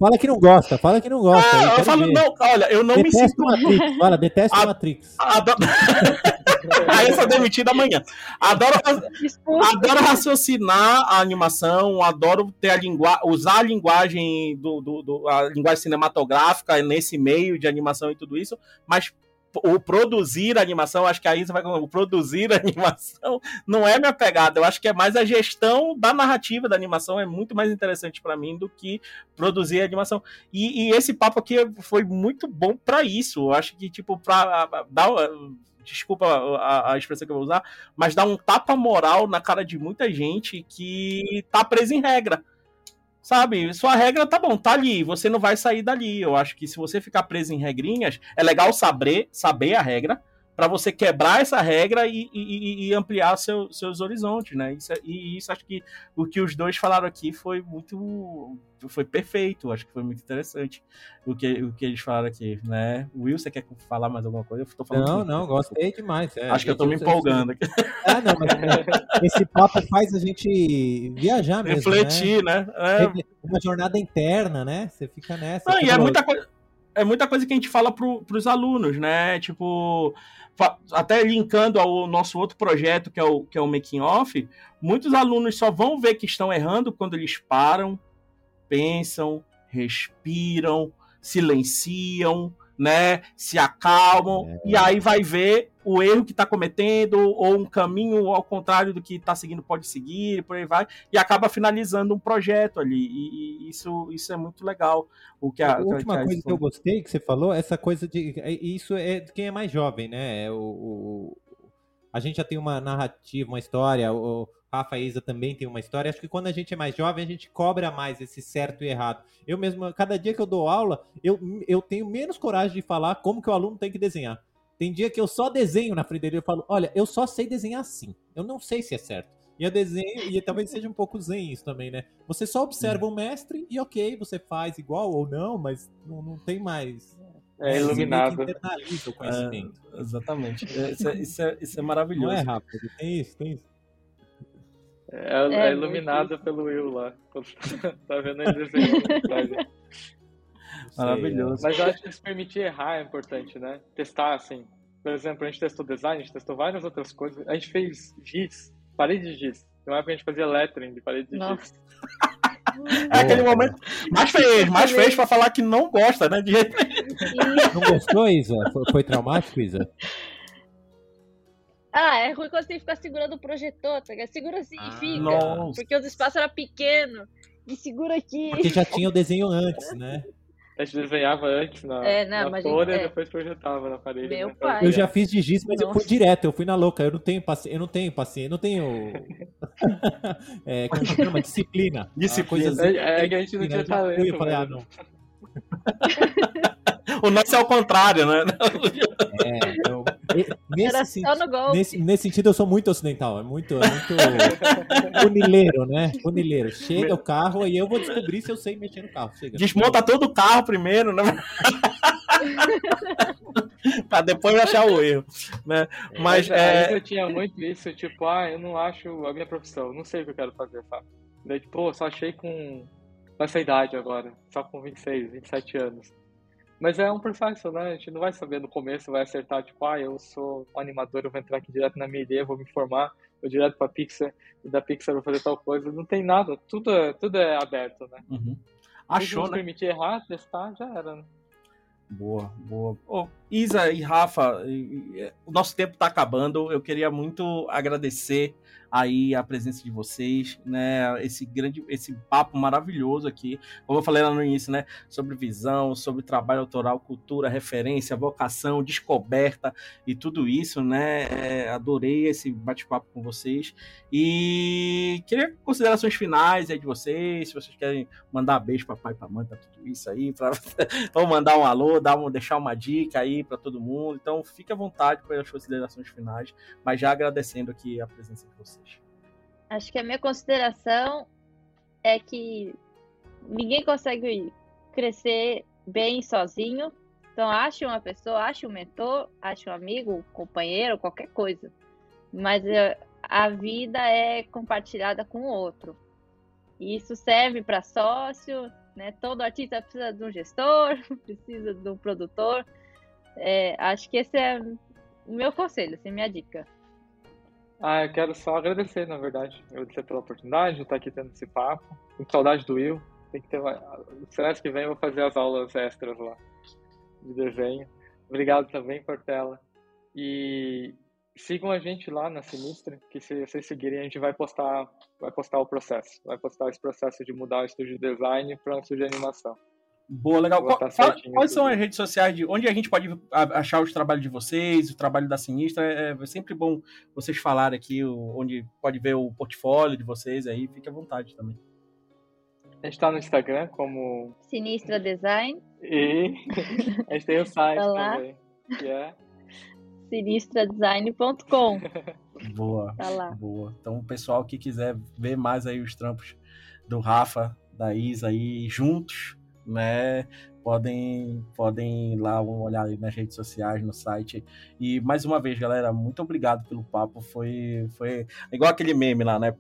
Fala que não gosta, fala que não gosta. Ah, eu falo, ver. não, olha, eu não detesto me sinto. Matrix, fala, detesto a, Matrix. Adoro... *laughs* Aí eu sou demitido amanhã. Adoro, adoro raciocinar a animação, adoro ter a linguagem, usar a linguagem do, do, do, a linguagem cinematográfica nesse meio de animação e tudo isso, mas o produzir animação, acho que a Isa vai o produzir *laughs* animação não é minha pegada. Eu acho que é mais a gestão da narrativa da animação é muito mais interessante para mim do que produzir animação. E, e, esse papo aqui foi muito bom para isso. Eu acho que tipo para dar desculpa a, a, expressão que eu vou usar, mas dar um tapa moral na cara de muita gente que tá presa em regra. Sabe, sua regra tá bom, tá ali, você não vai sair dali. Eu acho que se você ficar preso em regrinhas, é legal saber, saber a regra, para você quebrar essa regra e, e, e ampliar seu, seus horizontes, né? Isso, é, e isso acho que o que os dois falaram aqui foi muito foi perfeito, acho que foi muito interessante o que, o que eles falaram aqui, né? Will, você quer falar mais alguma coisa? Eu tô falando não, não, gostei demais. É, acho que eu tô me empolgando aqui. É, não, mas é, esse papo faz a gente viajar mesmo, Refletir, né? né? É... Uma jornada interna, né? Você fica nessa. Não, e é muita coisa é muita coisa que a gente fala para os alunos, né? Tipo, até linkando ao nosso outro projeto, que é o, que é o Making Off, muitos alunos só vão ver que estão errando quando eles param, pensam, respiram, silenciam, né? Se acalmam é. e aí vai ver o erro que está cometendo ou um caminho ao contrário do que está seguindo pode seguir, por aí vai e acaba finalizando um projeto ali e, e isso isso é muito legal. O que a, a última que a, coisa que eu gostei que você falou, essa coisa de é, isso é de quem é mais jovem, né? O, o a gente já tem uma narrativa, uma história. O, Rafa e Isa também tem uma história. Acho que quando a gente é mais jovem, a gente cobra mais esse certo e errado. Eu mesmo, cada dia que eu dou aula, eu, eu tenho menos coragem de falar como que o aluno tem que desenhar. Tem dia que eu só desenho na frente dele e falo, olha, eu só sei desenhar assim. Eu não sei se é certo. E eu desenho, e talvez seja um pouco zen isso também, né? Você só observa o mestre e ok, você faz igual ou não, mas não, não tem mais. É iluminado. internaliza o conhecimento. É, exatamente. Isso é, isso, é, isso é maravilhoso. Não é rápido, tem isso, tem isso. É, é, é iluminada pelo Will lá. *laughs* tá vendo ele desenhando. Maravilhoso. Mas eu acho que *laughs* se permitir errar é importante, né? Testar, assim. Por exemplo, a gente testou design, a gente testou várias outras coisas. A gente fez giz, parede de giz. Uma época a gente fazia lettering de parede de Nossa. giz. É aquele momento mais fez, mais fez pra falar que não gosta, né? De... Não gostou, Isa? Foi, foi traumático, Isa? Ah, é ruim quando você ficar segurando o projetor, tá? Segura assim ah, e fica. Nossa. Porque os espaços eram pequenos. E segura aqui. Porque já tinha o *laughs* desenho antes, né? A gente desenhava antes na, é, não, na folha gente, é. e depois projetava na parede. Meu né? pai. Eu já fiz de giz, mas Nossa. eu fui direto, eu fui na louca. Eu não tenho paciência, eu não tenho paciência, eu não tenho. *laughs* *laughs* é, como se chama? Disciplina. Disciplina. Assim, é, é, que a gente não tinha talento. Eu falei, ah, não. *laughs* o nosso é o contrário, né? É, eu, nesse, nesse, nesse, sentido, eu sou muito ocidental, é muito, é muito *laughs* funileiro, né? Funileiro. Chega o carro e eu vou descobrir se eu sei mexer no carro. Chega. Desmonta todo o carro primeiro, né? *laughs* pra depois achar o erro, né? Mas, é... eu tinha muito isso, tipo, ah, eu não acho a minha profissão, não sei o que eu quero fazer, sabe? Daí, tipo, só achei com essa idade agora, só com 26, 27 anos. Mas é um processo, né? A gente não vai saber no começo, vai acertar, tipo, ah, eu sou um animador, eu vou entrar aqui direto na minha ideia, vou me formar, vou direto pra Pixar, e da Pixar vou fazer tal coisa. Não tem nada, tudo é, tudo é aberto, né? Uhum. Achou, Se né? permitir errar, testar, já era, né? Boa, boa. Oh, Isa e Rafa, o nosso tempo está acabando. Eu queria muito agradecer aí a presença de vocês, né? Esse grande, esse papo maravilhoso aqui, como eu falei lá no início, né? Sobre visão, sobre trabalho autoral, cultura, referência, vocação, descoberta e tudo isso, né? É, adorei esse bate-papo com vocês e queria considerações finais aí de vocês, se vocês querem mandar beijo para pai, para mãe, para tudo isso aí, para *laughs* mandar um alô, dar um, deixar uma dica aí para todo mundo. Então, fique à vontade para as considerações finais, mas já agradecendo aqui a presença de vocês. Acho que a minha consideração é que ninguém consegue crescer bem sozinho. Então, ache uma pessoa, ache um mentor, ache um amigo, companheiro, qualquer coisa. Mas eh, a vida é compartilhada com o outro. E isso serve para sócio, né? Todo artista precisa de um gestor, *laughs* precisa de um produtor. É, acho que esse é o meu conselho, assim, minha dica. Ah, eu quero só agradecer, na verdade. Agradecer pela oportunidade de estar aqui tendo esse papo. Com saudade do Will. Tem que ter uma... Semestre que vem eu vou fazer as aulas extras lá de desenho. Obrigado também, Portela. E sigam a gente lá na Sinistra, que se vocês seguirem a gente vai postar, vai postar o processo. Vai postar esse processo de mudar o estúdio de design para um estúdio de animação. Boa, legal. Qual, fala, quais são as redes sociais de onde a gente pode achar os trabalhos de vocês, o trabalho da Sinistra? É, é sempre bom vocês falarem aqui onde pode ver o portfólio de vocês aí, fique à vontade também. A gente está no Instagram como Sinistra Design. E *laughs* a gente tem o site Olá. também, que é sinistradesign.com. *laughs* Boa. Tá lá. Boa. Então, o pessoal que quiser ver mais aí os trampos do Rafa, da Isa aí juntos, né? Podem, podem ir lá olhar aí nas redes sociais, no site. E mais uma vez, galera, muito obrigado pelo papo. Foi, foi igual aquele meme lá, né?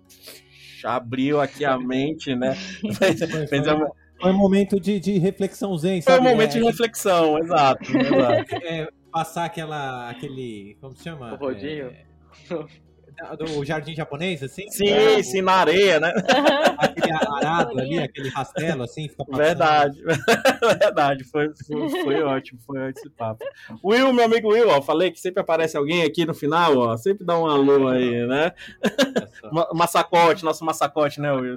Abriu aqui a mente, né? *laughs* Fez, fez uma... Foi um momento de, de reflexão zen, Foi um momento é, de reflexão, exato. *laughs* exato. É, passar aquela, aquele, como se chama? O rodinho. *laughs* É, do jardim japonês, assim? Sim, é, sim, na areia, né? *laughs* Aquele arado ali, aquele rastelo, assim, fica Verdade, *laughs* verdade, foi, foi, foi, ótimo, foi ótimo esse papo. Will, meu amigo Will, ó, falei que sempre aparece alguém aqui no final, ó, sempre dá um alô aí, né? massacote, nosso massacote, né, Will?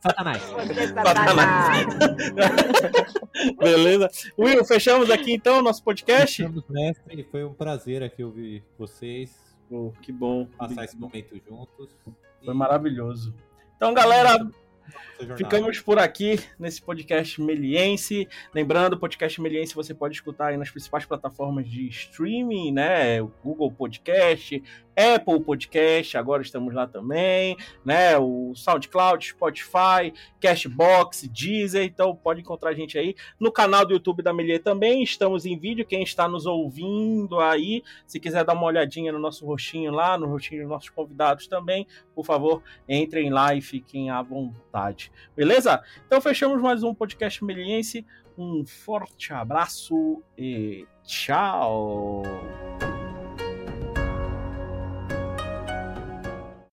Satanás. Satanás. *laughs* Beleza? Will, fechamos aqui então o nosso podcast? Fechamos, mestre, foi um prazer aqui ouvir vocês. Pô, que bom. Passar esse momento juntos. Foi e... maravilhoso. Então, galera, Ficamos por aqui nesse podcast meliense. Lembrando, o podcast meliense você pode escutar aí nas principais plataformas de streaming, né? Google Podcast, Apple Podcast, agora estamos lá também, né? O SoundCloud, Spotify, Cashbox, Deezer, então pode encontrar a gente aí no canal do YouTube da Melier também. Estamos em vídeo, quem está nos ouvindo aí, se quiser dar uma olhadinha no nosso rostinho lá, no rostinho dos nossos convidados também, por favor, entrem lá e fiquem à vontade. Beleza? Então fechamos mais um podcast meliense. Um forte abraço e tchau!